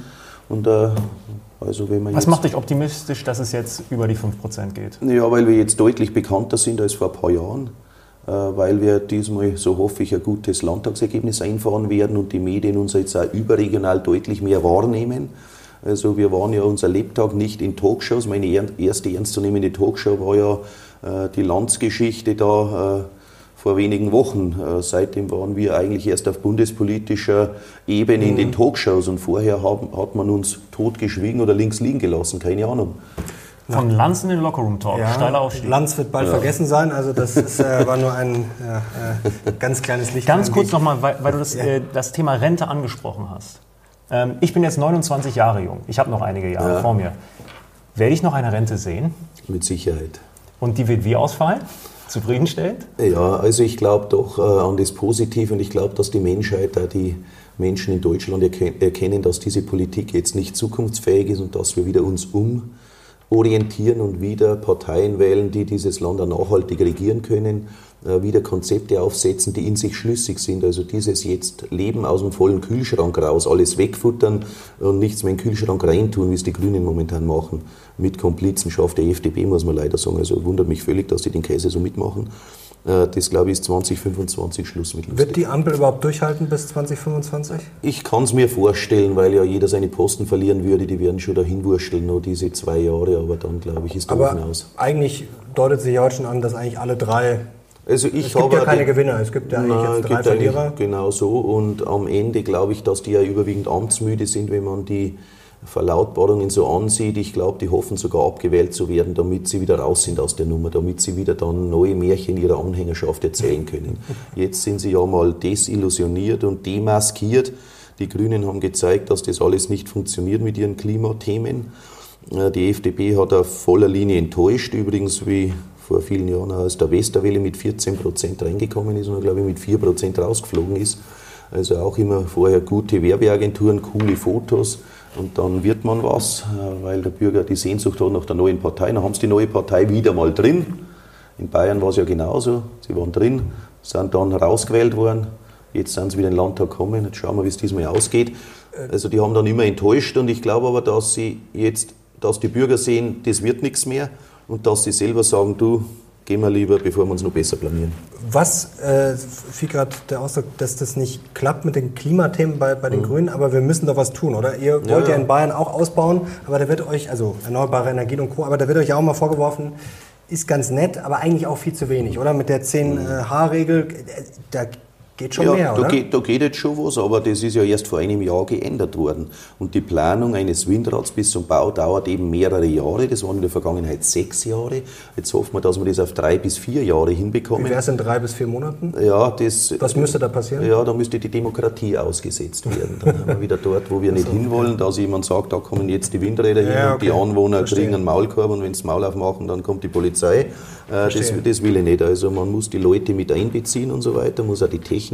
Und äh, also wenn man Was macht dich optimistisch, dass es jetzt über die 5% geht? Ja, weil wir jetzt deutlich bekannter sind als vor ein paar Jahren. Äh, weil wir diesmal, so hoffe ich, ein gutes Landtagsergebnis einfahren werden und die Medien uns jetzt auch überregional deutlich mehr wahrnehmen. Also wir waren ja unser Lebtag nicht in Talkshows. Meine erste ernstzunehmende Talkshow war ja die Landsgeschichte da äh, vor wenigen Wochen. Äh, seitdem waren wir eigentlich erst auf bundespolitischer Ebene mhm. in den mhm. Talkshows und vorher haben, hat man uns totgeschwiegen oder links liegen gelassen, keine Ahnung. Von Lanz in den Lockerroom Talk, ja, steiler Aufstieg. Lanz wird bald ja. vergessen sein, also das ist, äh, war nur ein äh, ganz kleines Licht. Ganz kurz nochmal, weil, weil, du das, ja. äh, das, Thema Rente angesprochen hast. Ähm, ich bin jetzt 29 Jahre jung, ich habe noch einige Jahre vor mir. Werde ich noch eine Rente sehen? Mit Sicherheit. Und die wird wie ausfallen? zufriedenstellend? Ja, also ich glaube doch äh, an das Positive und ich glaube, dass die Menschheit, auch die Menschen in Deutschland erkennen, dass diese Politik jetzt nicht zukunftsfähig ist und dass wir wieder uns umorientieren und wieder Parteien wählen, die dieses Land auch nachhaltig regieren können äh, wieder Konzepte aufsetzen, die in sich schlüssig sind. Also dieses jetzt Leben aus dem vollen Kühlschrank raus, alles wegfuttern und nichts mehr in den Kühlschrank reintun, wie es die Grünen momentan machen. Mit Komplizenschaft der FDP, muss man leider sagen. Also wundert mich völlig, dass die den Käse so mitmachen. Äh, das, glaube ich, ist 2025 Schluss mit lustig. Wird die Ampel überhaupt durchhalten bis 2025? Ich kann es mir vorstellen, weil ja jeder seine Posten verlieren würde. Die werden schon dahin wursteln, nur diese zwei Jahre. Aber dann, glaube ich, ist der Aber aus. eigentlich deutet sich ja heute schon an, dass eigentlich alle drei also ich es gibt ja keine Gewinner, es gibt ja eigentlich nein, jetzt drei Verlierer. Genau so und am Ende glaube ich, dass die ja überwiegend amtsmüde sind, wenn man die Verlautbarungen so ansieht. Ich glaube, die hoffen sogar abgewählt zu werden, damit sie wieder raus sind aus der Nummer, damit sie wieder dann neue Märchen ihrer Anhängerschaft erzählen können. Jetzt sind sie ja mal desillusioniert und demaskiert. Die Grünen haben gezeigt, dass das alles nicht funktioniert mit ihren Klimathemen. Äh, die FDP hat auf voller Linie enttäuscht, übrigens wie vor vielen Jahren aus der Westerwelle mit 14 Prozent reingekommen ist und, glaube ich, mit 4 Prozent rausgeflogen ist. Also auch immer vorher gute Werbeagenturen, coole Fotos und dann wird man was, äh, weil der Bürger die Sehnsucht hat nach der neuen Partei. Dann haben sie die neue Partei wieder mal drin. In Bayern war es ja genauso. Sie waren drin, sind dann rausgewählt worden. Jetzt sind sie wieder in den Landtag gekommen. Jetzt schauen wir, wie es diesmal ausgeht. Also die haben dann immer enttäuscht und ich glaube aber, dass sie jetzt, dass die Bürger sehen, das wird nichts mehr und dass sie selber sagen, du, gehen wir lieber, bevor wir uns noch besser planieren. Was, äh, fiel gerade der Ausdruck, dass das nicht klappt mit den Klimathemen bei, bei den mhm. Grünen, aber wir müssen doch was tun, oder? Ihr wollt ja, ja in Bayern auch ausbauen, aber da wird euch, also erneuerbare Energien und Co., aber da wird euch ja auch mal vorgeworfen, ist ganz nett, aber eigentlich auch viel zu wenig, oder? Mit der 10H-Regel, mhm. äh, da Geht schon ja, mehr, da Geht, da geht jetzt schon was, aber das ist ja erst vor einem Jahr geändert worden. Und die Planung eines Windrads bis zum Bau dauert eben mehrere Jahre. Das waren in der Vergangenheit sechs Jahre. Jetzt hoffen wir, dass wir das auf drei bis vier Jahre hinbekommen. Wie wäre es in drei bis vier Monaten? Ja, das, Was müsste da passieren? Ja, da müsste die Demokratie ausgesetzt werden. Dann haben wir wieder dort, wo wir nicht also, hinwollen, dass jemand sagt, da kommen jetzt die Windräder hin ja, okay. und die Anwohner Verstehe. kriegen einen Maulkorb und wenn sie Maul aufmachen, dann kommt die Polizei. Äh, das, das will ich nicht. Also man muss die Leute mit einbeziehen und so weiter, muss auch die Technik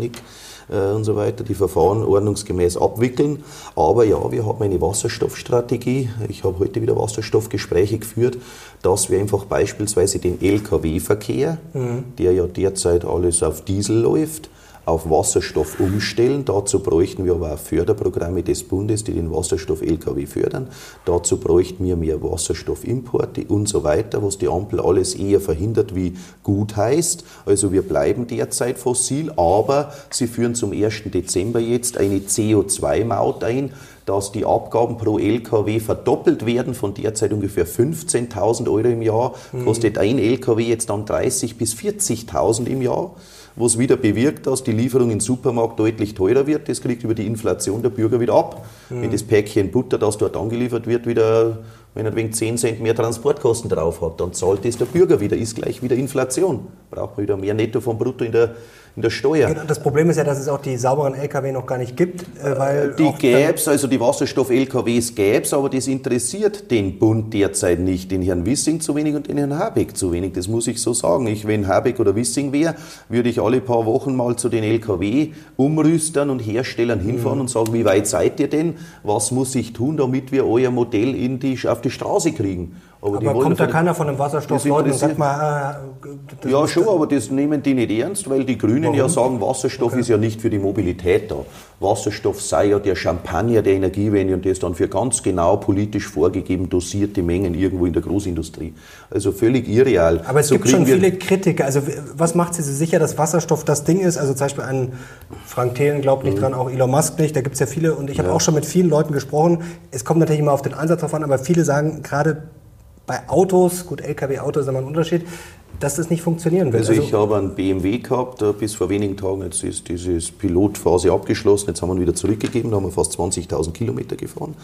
äh, und so weiter, die Verfahren ordnungsgemäß abwickeln. Aber ja, wir haben eine Wasserstoffstrategie. Ich habe heute wieder Wasserstoffgespräche geführt, dass wir einfach beispielsweise den Lkw-Verkehr, mhm. der ja derzeit alles auf Diesel läuft, auf Wasserstoff umstellen. Dazu bräuchten wir aber auch Förderprogramme des Bundes, die den Wasserstoff-Lkw fördern. Dazu bräuchten wir mehr Wasserstoffimporte und so weiter, was die Ampel alles eher verhindert wie gut heißt. Also wir bleiben derzeit fossil, aber sie führen zum 1. Dezember jetzt eine CO2-Maut ein, dass die Abgaben pro LKW verdoppelt werden von derzeit ungefähr 15.000 Euro im Jahr, mhm. kostet ein LKW jetzt dann 30.000 bis 40.000 im Jahr was wieder bewirkt, dass die Lieferung im Supermarkt deutlich teurer wird. Das kriegt über die Inflation der Bürger wieder ab. Mhm. Wenn das Päckchen Butter, das dort angeliefert wird, wieder, wenn er wegen 10 Cent mehr Transportkosten drauf hat, dann zahlt das der Bürger wieder, ist gleich wieder Inflation. Braucht man wieder mehr Netto vom Brutto in der in der Steuer. Genau, das Problem ist ja, dass es auch die sauberen Lkw noch gar nicht gibt, äh, weil die gäbe es, also die Wasserstoff-Lkws gäbe es, aber das interessiert den Bund derzeit nicht. Den Herrn Wissing zu wenig und den Herrn Habeck zu wenig. Das muss ich so sagen. Ich, wenn Habeck oder Wissing wäre, würde ich alle paar Wochen mal zu den Lkw umrüstern und Herstellern hinfahren mhm. und sagen, wie weit seid ihr denn? Was muss ich tun, damit wir euer Modell in die, auf die Straße kriegen? Aber, aber kommt da keiner von dem Wasserstoffleuten und sagt mal, äh, Ja, schon, aber das nehmen die nicht ernst, weil die Grünen Warum? ja sagen, Wasserstoff okay. ist ja nicht für die Mobilität da. Wasserstoff sei ja der Champagner der Energiewende und der ist dann für ganz genau politisch vorgegeben dosierte Mengen irgendwo in der Großindustrie. Also völlig irreal. Aber es so gibt schon viele Kritiker. Also was macht Sie sicher, dass Wasserstoff das Ding ist? Also zum Beispiel ein Frank Thelen glaubt nicht mhm. dran, auch Elon Musk nicht. Da gibt es ja viele und ich habe ja. auch schon mit vielen Leuten gesprochen. Es kommt natürlich immer auf den Einsatz drauf an, aber viele sagen gerade bei Autos, gut, LKW-Auto ist immer ein Unterschied, dass das nicht funktionieren wird. Also, also ich habe einen BMW gehabt, äh, bis vor wenigen Tagen, jetzt ist diese Pilotphase abgeschlossen, jetzt haben wir ihn wieder zurückgegeben, da haben wir fast 20.000 Kilometer gefahren.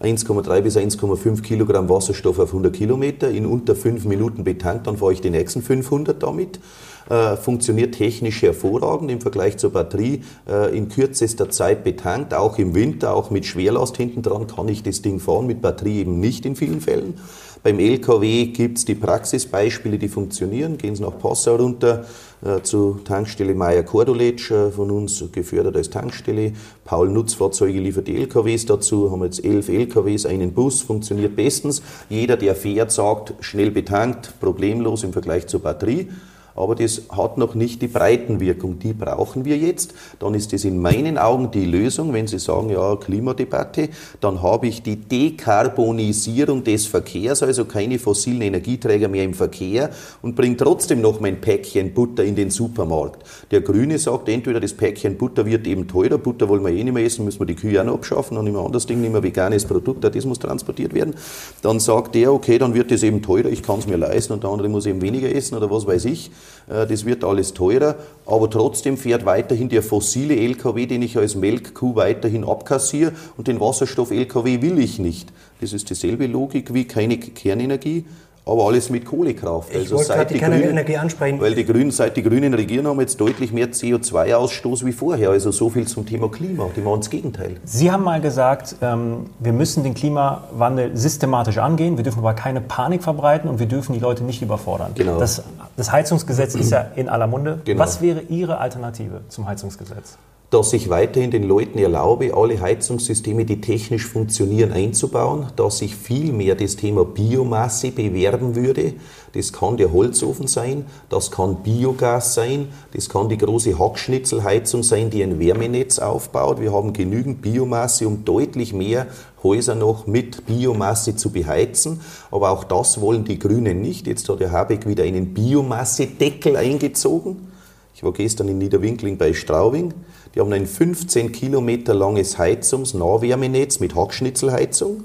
1,3 bis 1,5 Kilogramm Wasserstoff auf 100 Kilometer, in unter 5 Minuten betankt, dann fahre ich die nächsten 500 damit. Äh, funktioniert technisch hervorragend im Vergleich zur Batterie. Äh, in kürzester Zeit betankt, auch im Winter, auch mit Schwerlast hinten dran kann ich das Ding fahren, mit Batterie eben nicht in vielen Fällen. Beim LKW gibt es die Praxisbeispiele, die funktionieren. Gehen Sie nach Passau runter äh, zu Tankstelle Meier Kordoletsch, äh, von uns gefördert als Tankstelle. Paul Nutzfahrzeuge liefert die LKWs dazu, haben jetzt elf LKWs, einen Bus, funktioniert bestens. Jeder, der fährt, sagt, schnell betankt, problemlos im Vergleich zur Batterie aber das hat noch nicht die Breitenwirkung. Die brauchen wir jetzt. Dann ist das in meinen Augen die Lösung, wenn Sie sagen, ja, Klimadebatte, dann habe ich die Dekarbonisierung des Verkehrs, also keine fossilen Energieträger mehr im Verkehr und bringe trotzdem noch mein Päckchen Butter in den Supermarkt. Der Grüne sagt, entweder das Päckchen Butter wird eben teurer, Butter wollen wir eh nicht mehr essen, müssen wir die Kühe auch noch abschaffen, dann immer anderes Ding, nicht mehr veganes Produkt, das muss transportiert werden. Dann sagt der, okay, dann wird das eben teurer, ich kann es mir leisten und der andere muss eben weniger essen oder was weiß ich. Äh, das wird alles teurer, aber trotzdem fährt weiterhin der fossile LKW, den ich als Melkkuh weiterhin abkassiere und den Wasserstoff-LKW will ich nicht. Das ist dieselbe Logik wie keine Kernenergie aber alles mit Kohlekraft. Ich also wollte gerade die Kernenergie ansprechen. Weil die Grünen, seit die Grünen regieren, haben jetzt deutlich mehr CO2-Ausstoß wie vorher. Also so viel zum Thema Klima. Die machen das Gegenteil. Sie haben mal gesagt, ähm, wir müssen den Klimawandel systematisch angehen. Wir dürfen aber keine Panik verbreiten und wir dürfen die Leute nicht überfordern. Genau. Das, das Heizungsgesetz ist ja in aller Munde. Genau. Was wäre Ihre Alternative zum Heizungsgesetz? Dass ich weiterhin den Leuten erlaube, alle Heizungssysteme, die technisch funktionieren, einzubauen, dass ich viel mehr das Thema Biomasse bewerben würde. Das kann der Holzofen sein, das kann Biogas sein, das kann die große Hackschnitzelheizung sein, die ein Wärmenetz aufbaut. Wir haben genügend Biomasse, um deutlich mehr Häuser noch mit Biomasse zu beheizen. Aber auch das wollen die Grünen nicht. Jetzt hat der Habeck wieder einen Biomassedeckel eingezogen. Ich war gestern in Niederwinkling bei Straubing. Die haben ein 15 Kilometer langes Heizungsnahwärmenetz mit Hackschnitzelheizung.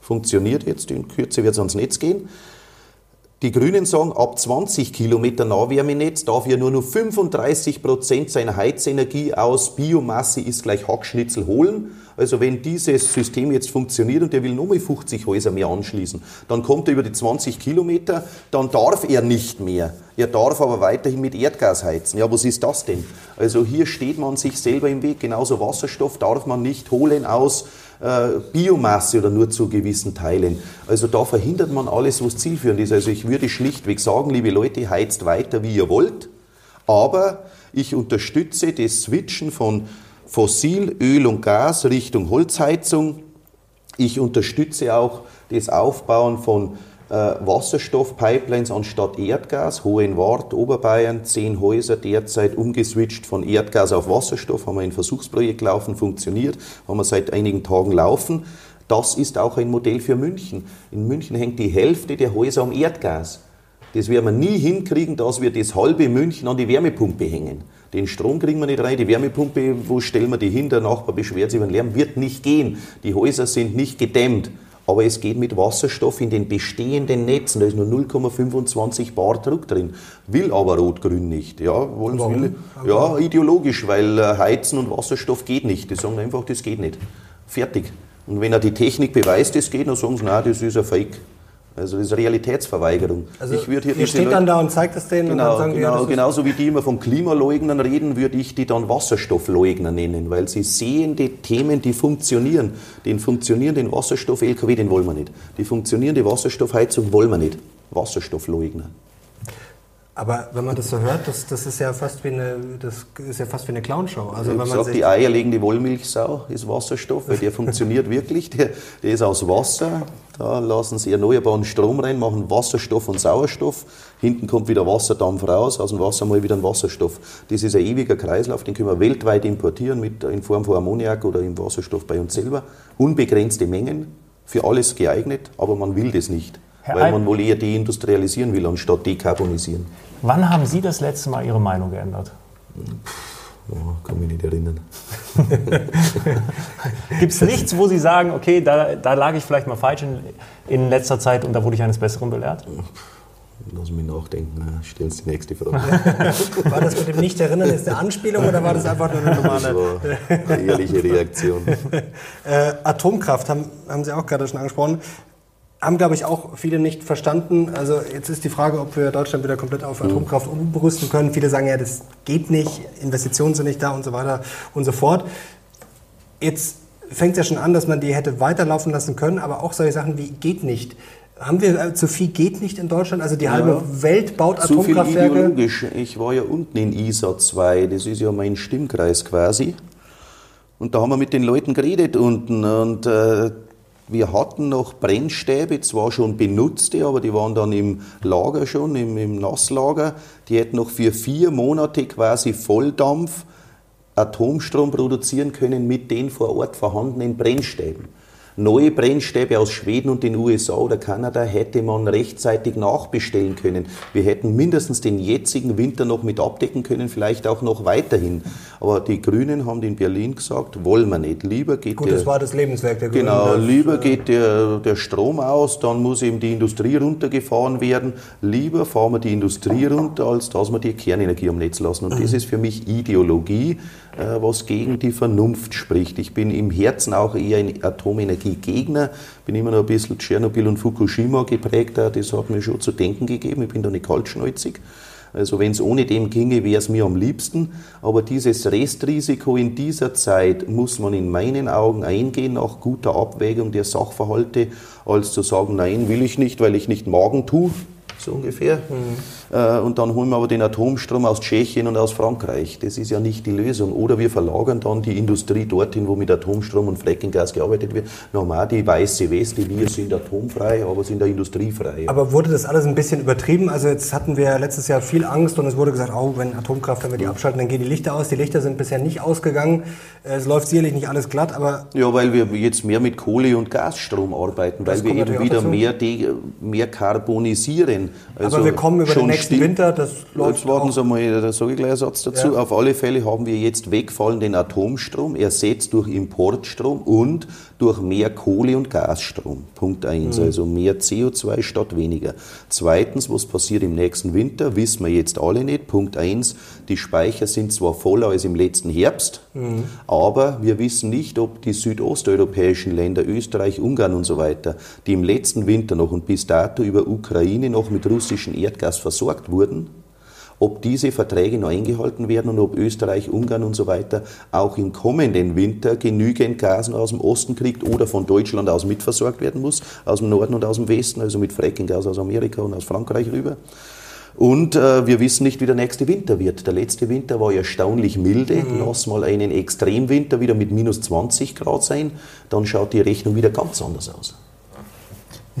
Funktioniert jetzt, in Kürze wird es ans Netz gehen. Die Grünen sagen, ab 20 Kilometer Nahwärmenetz darf ja nur noch 35 Prozent seiner Heizenergie aus Biomasse ist gleich Hackschnitzel holen. Also wenn dieses System jetzt funktioniert und der will nochmal 50 Häuser mehr anschließen, dann kommt er über die 20 Kilometer, dann darf er nicht mehr. Er darf aber weiterhin mit Erdgas heizen. Ja, was ist das denn? Also hier steht man sich selber im Weg. Genauso Wasserstoff darf man nicht holen aus Biomasse oder nur zu gewissen Teilen. Also da verhindert man alles, was zielführend ist. Also ich würde schlichtweg sagen, liebe Leute, heizt weiter, wie ihr wollt, aber ich unterstütze das Switchen von Fossil, Öl und Gas Richtung Holzheizung. Ich unterstütze auch das Aufbauen von äh, Wasserstoffpipelines anstatt Erdgas. Hohenwart, Oberbayern, zehn Häuser derzeit umgeswitcht von Erdgas auf Wasserstoff. Haben wir ein Versuchsprojekt laufen, funktioniert. Haben wir seit einigen Tagen laufen. Das ist auch ein Modell für München. In München hängt die Hälfte der Häuser am Erdgas. Das werden wir nie hinkriegen, dass wir das halbe München an die Wärmepumpe hängen. Den Strom kriegen wir nicht rein, die Wärmepumpe, wo stellen wir die hin? Der Nachbar beschwert sich über den Lärm, wird nicht gehen. Die Häuser sind nicht gedämmt. Aber es geht mit Wasserstoff in den bestehenden Netzen. Da ist nur 0,25 Bar Druck drin. Will aber Rot-Grün nicht. Ja, wollen Warum? Ja, ideologisch, weil äh, Heizen und Wasserstoff geht nicht. Die sagen einfach, das geht nicht. Fertig. Und wenn er die Technik beweist, das geht, dann sagen sie, nein, das ist ein Fake. Also das ist Realitätsverweigerung. Also ich hier ihr steht dann da und zeigt das denen genau, und dann sagen genau, die, ja, Genauso wie die immer von Klimaleugnern reden, würde ich die dann Wasserstoffleugner nennen, weil sie sehen die Themen, die funktionieren. Den funktionierenden Wasserstoff-LKW, den wollen wir nicht. Die funktionierende Wasserstoffheizung wollen wir nicht. Wasserstoffleugner. Aber wenn man das so hört, das, das ist ja fast wie eine, das ist ja fast wie eine Clownshow. Also, wenn ich man sag, die eierlegende Wollmilchsau ist Wasserstoff, weil der funktioniert wirklich. Der, der ist aus Wasser. Da lassen sie erneuerbaren Strom rein, machen Wasserstoff und Sauerstoff. Hinten kommt wieder Wasserdampf raus, aus dem Wasser mal wieder ein Wasserstoff. Das ist ein ewiger Kreislauf, den können wir weltweit importieren mit, in Form von Ammoniak oder im Wasserstoff bei uns selber. Unbegrenzte Mengen, für alles geeignet, aber man will das nicht. Herr weil man wohl eher deindustrialisieren will, anstatt dekarbonisieren. Wann haben Sie das letzte Mal Ihre Meinung geändert? Oh, kann mich nicht erinnern. Gibt es nichts, wo Sie sagen, okay, da, da lag ich vielleicht mal falsch in, in letzter Zeit und da wurde ich eines Besseren belehrt? Lass mich nachdenken. Stellen Sie die nächste Frage. war das mit dem Nicht-Erinnern jetzt eine Anspielung oder war das einfach nur eine normale? Das war eine ehrliche Reaktion. äh, Atomkraft haben, haben Sie auch gerade schon angesprochen haben, glaube ich, auch viele nicht verstanden. Also jetzt ist die Frage, ob wir Deutschland wieder komplett auf Atomkraft umrüsten können. Viele sagen ja, das geht nicht, Investitionen sind nicht da und so weiter und so fort. Jetzt fängt es ja schon an, dass man die hätte weiterlaufen lassen können, aber auch solche Sachen wie geht nicht Haben wir äh, zu viel geht nicht in Deutschland? Also die halbe Ja. Welt baut Zu viel Atomkraftwerke. ideologisch. Ich war ja unten in ISA 2, das ist ja mein Stimmkreis quasi. Und da haben wir mit den Leuten geredet unten und äh, wir hatten noch Brennstäbe, zwar schon benutzte, aber die waren dann im Lager schon, im, im Nasslager. Die hätten noch für vier Monate quasi Volldampf Atomstrom produzieren können mit den vor Ort vorhandenen Brennstäben. Neue Brennstäbe aus Schweden und den USA oder Kanada hätte man rechtzeitig nachbestellen können. Wir hätten mindestens den jetzigen Winter noch mit abdecken können, vielleicht auch noch weiterhin. Aber die Grünen haben in Berlin gesagt, wollen wir nicht. Lieber geht Gut, der, das war das Lebenswerk der Grünen. Genau, lieber äh, geht der, der Strom aus, dann muss eben die Industrie runtergefahren werden. Lieber fahren wir die Industrie runter, als dass wir die Kernenergie am Netz lassen. Und das ist für mich Ideologie, was gegen die Vernunft spricht. Ich bin im Herzen auch eher ein Atomenergiegegner, bin immer noch ein bisschen Tschernobyl und Fukushima geprägt. Das hat mir schon zu denken gegeben. Ich bin da nicht kaltschnäuzig. Also wenn es ohne dem ginge, wäre es mir am liebsten. Aber dieses Restrisiko in dieser Zeit muss man in meinen Augen eingehen nach guter Abwägung der Sachverhalte, als zu sagen, nein, will ich nicht, weil ich nicht Magen tue, so ungefähr. Äh, Und dann holen wir aber den Atomstrom aus Tschechien und aus Frankreich. Das ist ja nicht die Lösung. Oder wir verlagern dann die Industrie dorthin, wo mit Atomstrom und Frackinggas gearbeitet wird. Nochmal die weiße Weste, wir sind atomfrei, aber sind da industriefrei. Aber wurde das alles ein bisschen übertrieben? Also jetzt hatten wir letztes Jahr viel Angst und es wurde gesagt, oh, wenn Atomkraft, wenn wir die abschalten, dann gehen die Lichter aus. Die Lichter sind bisher nicht ausgegangen. Es läuft sicherlich nicht alles glatt, aber Ja, weil wir jetzt mehr mit Kohle- und Gasstrom arbeiten, weil wir eben wieder dazu. mehr, mehr karbonisieren. Also aber wir kommen über den nächsten stimmt- Winter, das läuft Jetzt warten. Sie mal, da sage ich gleich einen Satz dazu. Ja. Auf alle Fälle haben wir jetzt wegfallenden Atomstrom, ersetzt durch Importstrom und durch mehr Kohle- und Gasstrom. Punkt eins. Mhm. Also mehr CO2 statt weniger. Zweitens, was passiert im nächsten Winter, wissen wir jetzt alle nicht. Punkt eins, die Speicher sind zwar voller als im letzten Herbst, Mhm. aber wir wissen nicht, ob die südosteuropäischen Länder, Österreich, Ungarn und so weiter, die im letzten Winter noch und bis dato über Ukraine noch mit russischem Erdgas versorgt wurden, ob diese Verträge noch eingehalten werden und ob Österreich, Ungarn und so weiter auch im kommenden Winter genügend Gas noch aus dem Osten kriegt oder von Deutschland aus mitversorgt werden muss, aus dem Norden und aus dem Westen, also mit Frackinggas aus Amerika und aus Frankreich rüber. Und äh, wir wissen nicht, wie der nächste Winter wird. Der letzte Winter war erstaunlich milde. Lass mal einen Extremwinter wieder mit minus 20 Grad sein, dann schaut die Rechnung wieder ganz anders aus.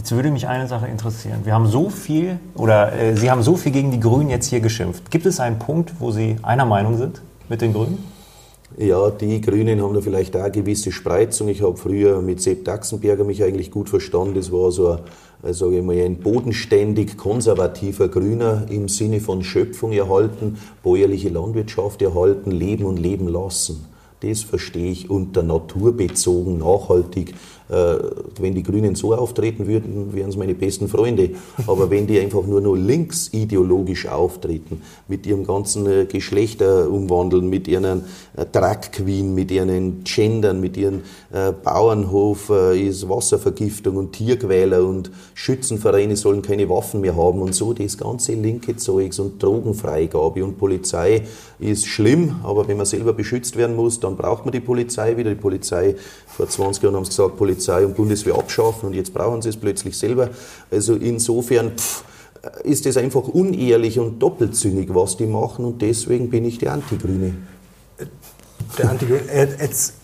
Jetzt würde mich eine Sache interessieren. Wir haben so viel, oder äh, Sie haben so viel gegen die Grünen jetzt hier geschimpft. Gibt es einen Punkt, wo Sie einer Meinung sind mit den Grünen? Ja, die Grünen haben da vielleicht auch eine gewisse Spreizung. Ich habe früher mit Sepp Daxenberger mich eigentlich gut verstanden. Das war so äh, sage ich mal, ein bodenständig konservativer Grüner im Sinne von Schöpfung erhalten, bäuerliche Landwirtschaft erhalten, leben und leben lassen. Das verstehe ich unter naturbezogen, nachhaltig. Äh, Wenn die Grünen so auftreten würden, wären es meine besten Freunde. Aber wenn die einfach nur noch links ideologisch auftreten, mit ihrem ganzen äh, Geschlechter umwandeln, mit ihren äh, Drag Queen, mit ihren Gendern, mit ihren äh, Bauernhof äh, ist Wasservergiftung und Tierquäler und Schützenvereine sollen keine Waffen mehr haben und so, das ganze linke Zeugs und Drogenfreigabe und Polizei ist schlimm, aber wenn man selber beschützt werden muss, dann braucht man die Polizei wieder. Die Polizei, vor 20 Jahren haben sie gesagt, Polizei und Bundeswehr abschaffen und jetzt brauchen sie es plötzlich selber. Also insofern pff, ist es einfach unehrlich und doppelzünnig, was die machen und deswegen bin ich die Antigrüne. der anti äh, jetzt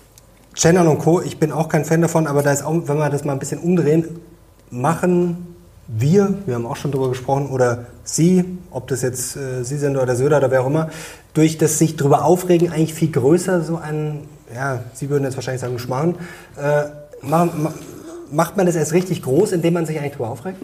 Shannon und Co., ich bin auch kein Fan davon, aber da ist auch, wenn wir das mal ein bisschen umdrehen, machen wir, wir haben auch schon drüber gesprochen, oder Sie, ob das jetzt äh, Sie sind oder Söder oder wer auch immer, durch das sich drüber aufregen eigentlich viel größer, so ein, ja, Sie würden jetzt wahrscheinlich sagen, Schmarrn, äh, macht man das erst richtig groß, indem man sich eigentlich drüber aufregt?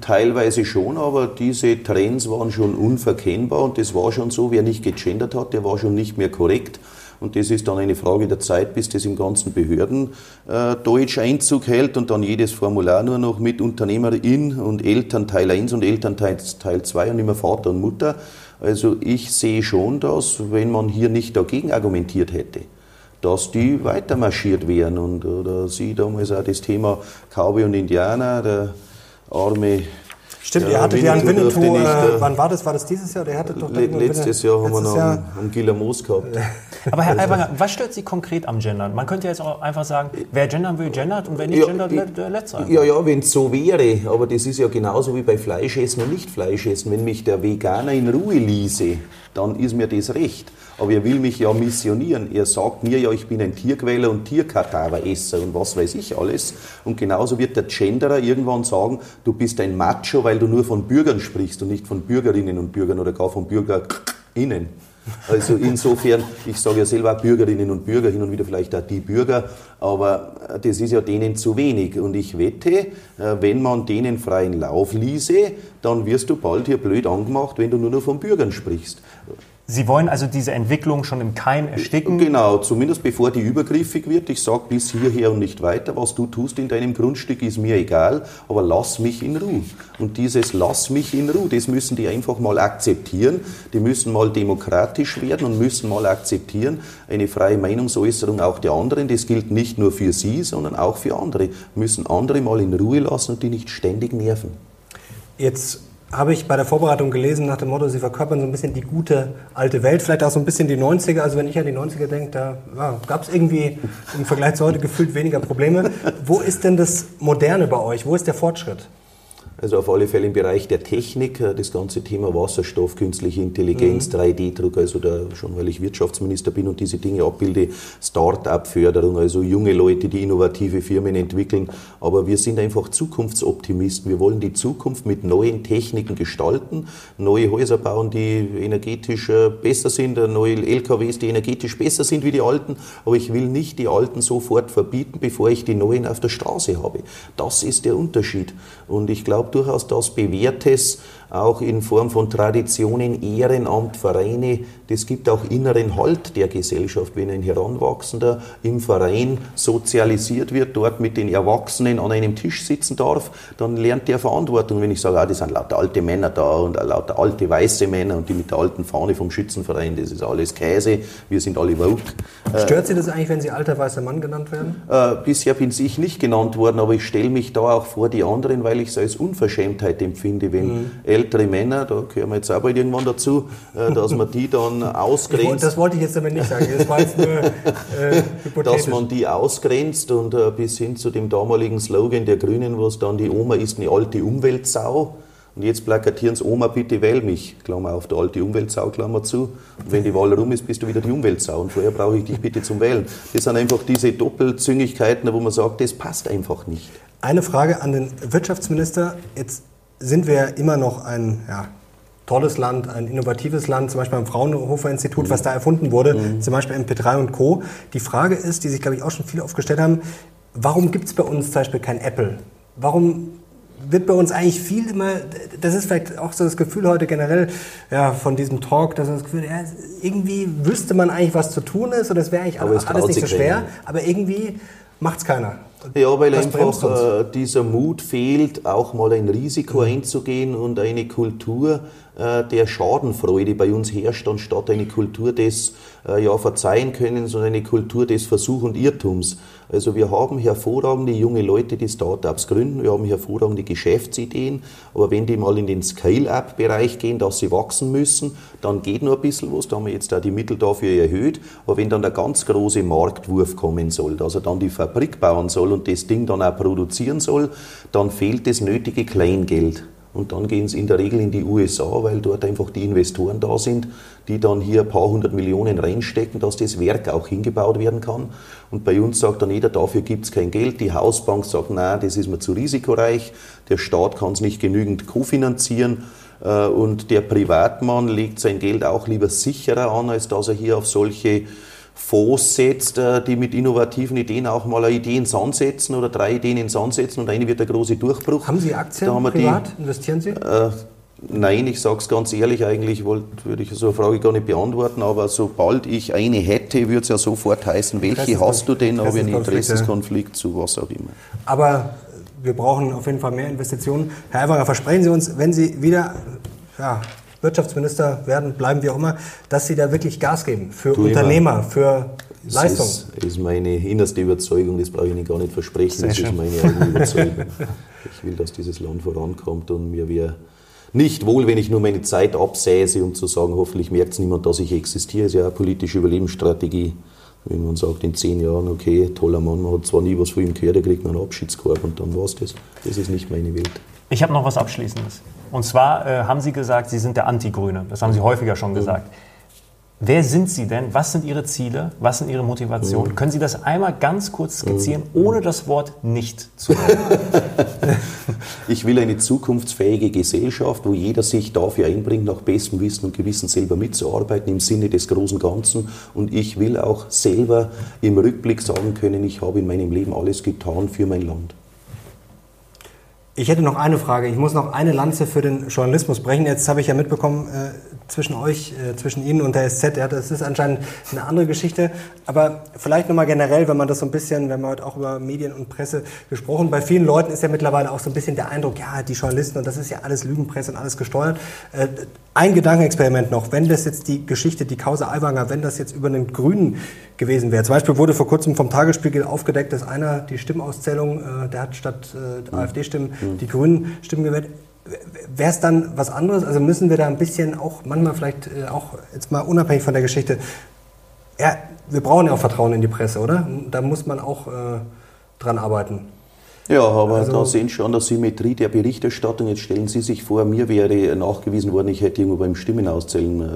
Teilweise schon, aber diese Trends waren schon unverkennbar und das war schon so, wer nicht gegendert hat, der war schon nicht mehr korrekt. Und das ist dann eine Frage der Zeit, bis das im ganzen Behördendeutsch Einzug hält und dann jedes Formular nur noch mit Unternehmerin und Elternteil 1 und Elternteil 2 und immer Vater und Mutter. Also ich sehe schon, dass, wenn man hier nicht dagegen argumentiert hätte, dass die weiter marschiert wären. Und oder Sie damals auch das Thema Cowboy und Indianer, der arme Stimmt, Ja, ihr hattet ja einen Winnetou Winnetou, nicht, äh, wann war das? War das dieses Jahr? Der hattet doch Le letztes Winnetou- Jahr haben wir noch Jahr. einen, einen Giller Moos gehabt. Aber Herr Aiwanger, was stört Sie konkret am Gendern? Man könnte jetzt auch einfach sagen, wer gendern will, gendert und wer nicht Ja, gendert, ich- der sein. Ja, ja, wenn es so wäre, aber das ist ja genauso wie bei Fleischessen und Nicht-Fleischessen. Wenn mich der Veganer in Ruhe ließe, dann ist mir das recht. Aber er will mich ja missionieren. Er sagt mir ja, ich bin ein Tierquäler und Tierkadaveresser und was weiß ich alles. Und genauso wird der Genderer irgendwann sagen, du bist ein Macho, weil du nur von Bürgern sprichst und nicht von Bürgerinnen und Bürgern oder gar von BürgerInnen. Also insofern, ich sage ja selber Bürgerinnen und Bürger, hin und wieder vielleicht auch die Bürger, aber das ist ja denen zu wenig. Und ich wette, äh, wenn man denen freien Lauf ließe, dann wirst du bald hier blöd angemacht, wenn du nur noch von Bürgern sprichst. Sie wollen also diese Entwicklung schon im Keim ersticken. Genau, zumindest bevor die übergriffig wird. Ich sage bis hierher und nicht weiter. Was du tust in deinem Grundstück ist mir egal, aber lass mich in Ruhe. Und dieses Lass mich in Ruhe, das müssen die einfach mal akzeptieren. Die müssen mal demokratisch werden und müssen mal akzeptieren, eine freie Meinungsäußerung auch der anderen. Das gilt nicht nur für sie, sondern auch für andere. Müssen andere mal in Ruhe lassen und die nicht ständig nerven. Jetzt habe ich bei der Vorbereitung gelesen nach dem Motto, Sie verkörpern so ein bisschen die gute alte Welt, vielleicht auch so ein bisschen die 90er. Also wenn ich an die 90er denke, da ja, gab es irgendwie im Vergleich zu heute gefühlt weniger Probleme. Wo ist denn das Moderne bei euch? Wo ist der Fortschritt? Also auf alle Fälle im Bereich der Technik, äh, das ganze Thema Wasserstoff, künstliche Intelligenz, 3D-Druck, also da, schon weil ich Wirtschaftsminister bin und diese Dinge abbilde, Start-up-Förderung, also junge Leute, die innovative Firmen entwickeln. Aber wir sind einfach Zukunftsoptimisten. Wir wollen die Zukunft mit neuen Techniken gestalten, neue Häuser bauen, die energetisch äh, besser sind, äh, neue LKWs, die energetisch besser sind wie die alten. Aber ich will nicht die alten sofort verbieten, bevor ich die neuen auf der Straße habe. Das ist der Unterschied. Und ich glaube durchaus, dass Bewährtes auch in Form von Traditionen, Ehrenamt, Vereine, das gibt auch inneren Halt der Gesellschaft, wenn ein Heranwachsender im Verein sozialisiert wird, dort mit den Erwachsenen an einem Tisch sitzen darf, dann lernt der Verantwortung. Wenn ich sage, ah, das sind lauter alte Männer da und lauter alte weiße Männer und die mit der alten Fahne vom Schützenverein, das ist alles Käse, wir sind alle woke. Stört Sie das eigentlich, wenn Sie alter weißer Mann genannt werden? Äh, bisher bin ich nicht genannt worden, aber ich stelle mich da auch vor die anderen, weil ich es als Unverschämtheit empfinde, wenn Mhm. Ältere Männer, da gehören wir jetzt auch bald irgendwann dazu, äh, dass man die dann ausgrenzt. Das wollte ich jetzt damit nicht sagen. Das war jetzt nur äh, dass man die ausgrenzt und äh, bis hin zu dem damaligen Slogan der Grünen, was dann die Oma ist eine alte Umweltsau. Und jetzt plakatieren sie, Oma, bitte wähl mich, Klammer auf, der alte Umweltsau, Klammer zu. Und wenn die Wahl rum ist, bist du wieder die Umweltsau. Und vorher brauche ich dich bitte zum Wählen. Das sind einfach diese Doppelzüngigkeiten, wo man sagt, das passt einfach nicht. Eine Frage an den Wirtschaftsminister. Jetzt sind wir immer noch ein ja, tolles Land, ein innovatives Land, zum Beispiel am Fraunhofer Institut, was da erfunden wurde, zum Beispiel MP3 und Co. Die Frage ist, die sich, glaube ich, auch schon viele aufgestellt haben, warum gibt es bei uns zum Beispiel kein Apple? Warum wird bei uns eigentlich viel immer, das ist vielleicht auch so das Gefühl heute generell ja, von diesem Talk, dass man das Gefühl, ja, irgendwie wüsste man eigentlich, was zu tun ist und es wäre eigentlich Aber es alles traut nicht so schwer, aber irgendwie macht es keiner. Ja, weil einfach äh, dieser Mut fehlt, auch mal ein Risiko Mhm. einzugehen und eine Kultur äh, der Schadenfreude bei uns herrscht, anstatt eine Kultur des äh, ja, Verzeihen können, sondern eine Kultur des Versuch und Irrtums. Also wir haben hervorragende junge Leute, die Startups gründen, wir haben hervorragende Geschäftsideen, aber wenn die mal in den Scale-Up-Bereich gehen, dass sie wachsen müssen, dann geht noch ein bisschen was, da haben wir jetzt auch die Mittel dafür erhöht, aber wenn dann der ganz große Marktwurf kommen soll, dass er dann die Fabrik bauen soll und das Ding dann auch produzieren soll, dann fehlt das nötige Kleingeld. Und dann gehen sie in der Regel in die USA, weil dort einfach die Investoren da sind, die dann hier ein paar hundert Millionen reinstecken, dass das Werk auch hingebaut werden kann. Und bei uns sagt dann jeder, dafür gibt es kein Geld. Die Hausbank sagt, nein, das ist mir zu risikoreich. Der Staat kann es nicht genügend kofinanzieren. Äh, Und der Privatmann legt sein Geld auch lieber sicherer an, als dass er hier auf solche Fonds setzt, äh, die mit innovativen Ideen auch mal eine Idee ins Sand setzen oder drei Ideen ins Sand setzen und eine wird der große Durchbruch. Haben Sie Aktien Da haben wir die- privat? Investieren Sie? Äh, nein, ich sage es ganz ehrlich, eigentlich wollt, würde ich so eine Frage gar nicht beantworten, aber sobald ich eine hätte, würde es ja sofort heißen, welche hast du denn? Habe ich einen. Interessenskonflikt zu was auch immer. Aber wir brauchen auf jeden Fall mehr Investitionen. Herr Aiwanger, versprechen Sie uns, wenn Sie wieder ja, Wirtschaftsminister werden, bleiben wie auch immer, dass Sie da wirklich Gas geben für immer. Unternehmer, für Das Leistung. ist, ist meine innerste Überzeugung, das brauche ich Ihnen gar nicht versprechen, Sehr das ist schön. meine eigene Überzeugung. Ich will, dass dieses Land vorankommt und mir wir nicht wohl, wenn ich nur meine Zeit absäße, um zu sagen, hoffentlich merkt es niemand, dass ich existiere. Das ist ja eine politische Überlebensstrategie. Wenn man sagt, in zehn Jahren, okay, toller Mann, man hat zwar nie was von ihm gehört, er kriegt einen Abschiedskorb und dann war es das. Das ist nicht meine Welt. Ich habe noch was Abschließendes. Und zwar äh, haben Sie gesagt, Sie sind der Anti-Grüne. Das haben Sie häufiger schon gesagt. Mhm. Wer sind Sie denn? Was sind Ihre Ziele? Was sind Ihre Motivationen? Mhm. Können Sie das einmal ganz kurz skizzieren, mhm. ohne das Wort nicht zu nennen? ich will eine zukunftsfähige Gesellschaft, wo jeder sich dafür einbringt, nach bestem Wissen und Gewissen selber mitzuarbeiten im Sinne des großen Ganzen. Und ich will auch selber im Rückblick sagen können, ich habe in meinem Leben alles getan für mein Land. Ich hätte noch eine Frage. Ich muss noch eine Lanze für den Journalismus brechen. Jetzt habe ich ja mitbekommen, äh, zwischen euch, äh, zwischen Ihnen und der SZ, ja, das ist anscheinend eine andere Geschichte. Aber vielleicht nochmal generell, wenn man das so ein bisschen, wenn man heute auch über Medien und Presse gesprochen, bei vielen Leuten ist ja mittlerweile auch so ein bisschen der Eindruck, ja, die Journalisten und das ist ja alles Lügenpresse und alles gesteuert. Äh, ein Gedankenexperiment noch, wenn das jetzt die Geschichte, die Causa Aiwanger, wenn das jetzt über einen Grünen gewesen wäre. Zum Beispiel wurde vor kurzem vom Tagesspiegel aufgedeckt, dass einer die Stimmauszählung, äh, der hat statt mhm. AfD-Stimmen mhm. die Grünen Stimmen gewählt. Wäre es dann was anderes? Also müssen wir da ein bisschen auch manchmal vielleicht äh, auch jetzt mal unabhängig von der Geschichte, ja, wir brauchen ja auch Vertrauen in die Presse, oder? Da muss man auch äh, dran arbeiten. Ja, aber also, da sehen Sie schon, dass Symmetrie der Berichterstattung, jetzt stellen Sie sich vor, mir wäre nachgewiesen worden, ich hätte irgendwo beim Stimmenauszählen äh,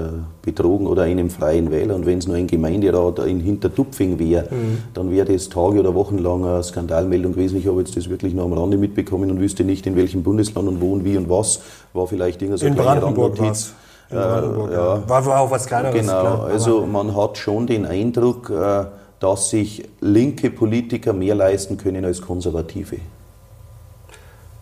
betrogen oder einem freien Wähler und wenn es nur ein Gemeinderat in Hintertupfing wäre, mhm. dann wäre das Tage- oder wochenlang eine Skandalmeldung gewesen. Ich habe jetzt das wirklich nur am Rande mitbekommen und wüsste nicht, in welchem Bundesland und wo und wie und was, war vielleicht irgendwas so in Brandenburg. In Brandenburg, äh, ja. War, war auch was Kleineres. Genau, klar. also man hat schon den Eindruck, äh, dass sich linke Politiker mehr leisten können als konservative.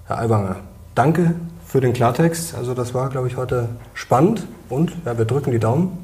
Herr Aiwanger, danke für den Klartext. Also das war, glaube ich, heute spannend und ja, wir drücken die Daumen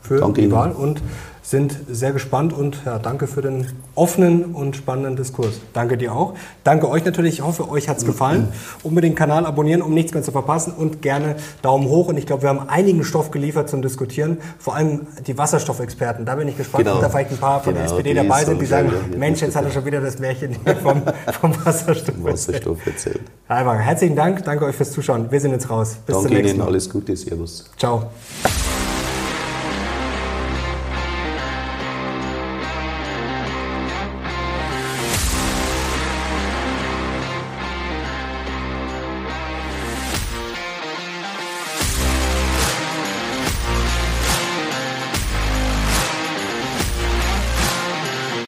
für danke die Ihnen. Wahl und sind sehr gespannt und ja, danke für den offenen und spannenden Diskurs. Danke dir auch. Danke euch natürlich. Ich hoffe, euch hat es gefallen. Unbedingt den Kanal abonnieren, um nichts mehr zu verpassen und gerne Daumen hoch. Und ich glaube, wir haben einigen Stoff geliefert zum Diskutieren. Vor allem die Wasserstoffexperten. Da bin ich gespannt, genau. ob da vielleicht ein paar von genau, der SPD dabei sind, die sagen, Mensch, jetzt hat er schon wieder das Märchen vom, vom Wasserstoff, Wasserstoff erzählt. Herzlichen Dank. Danke euch fürs Zuschauen. Wir sind jetzt raus. Bis Danke zum nächsten Mal. Ihnen. Alles Gute. Servus. Ciao.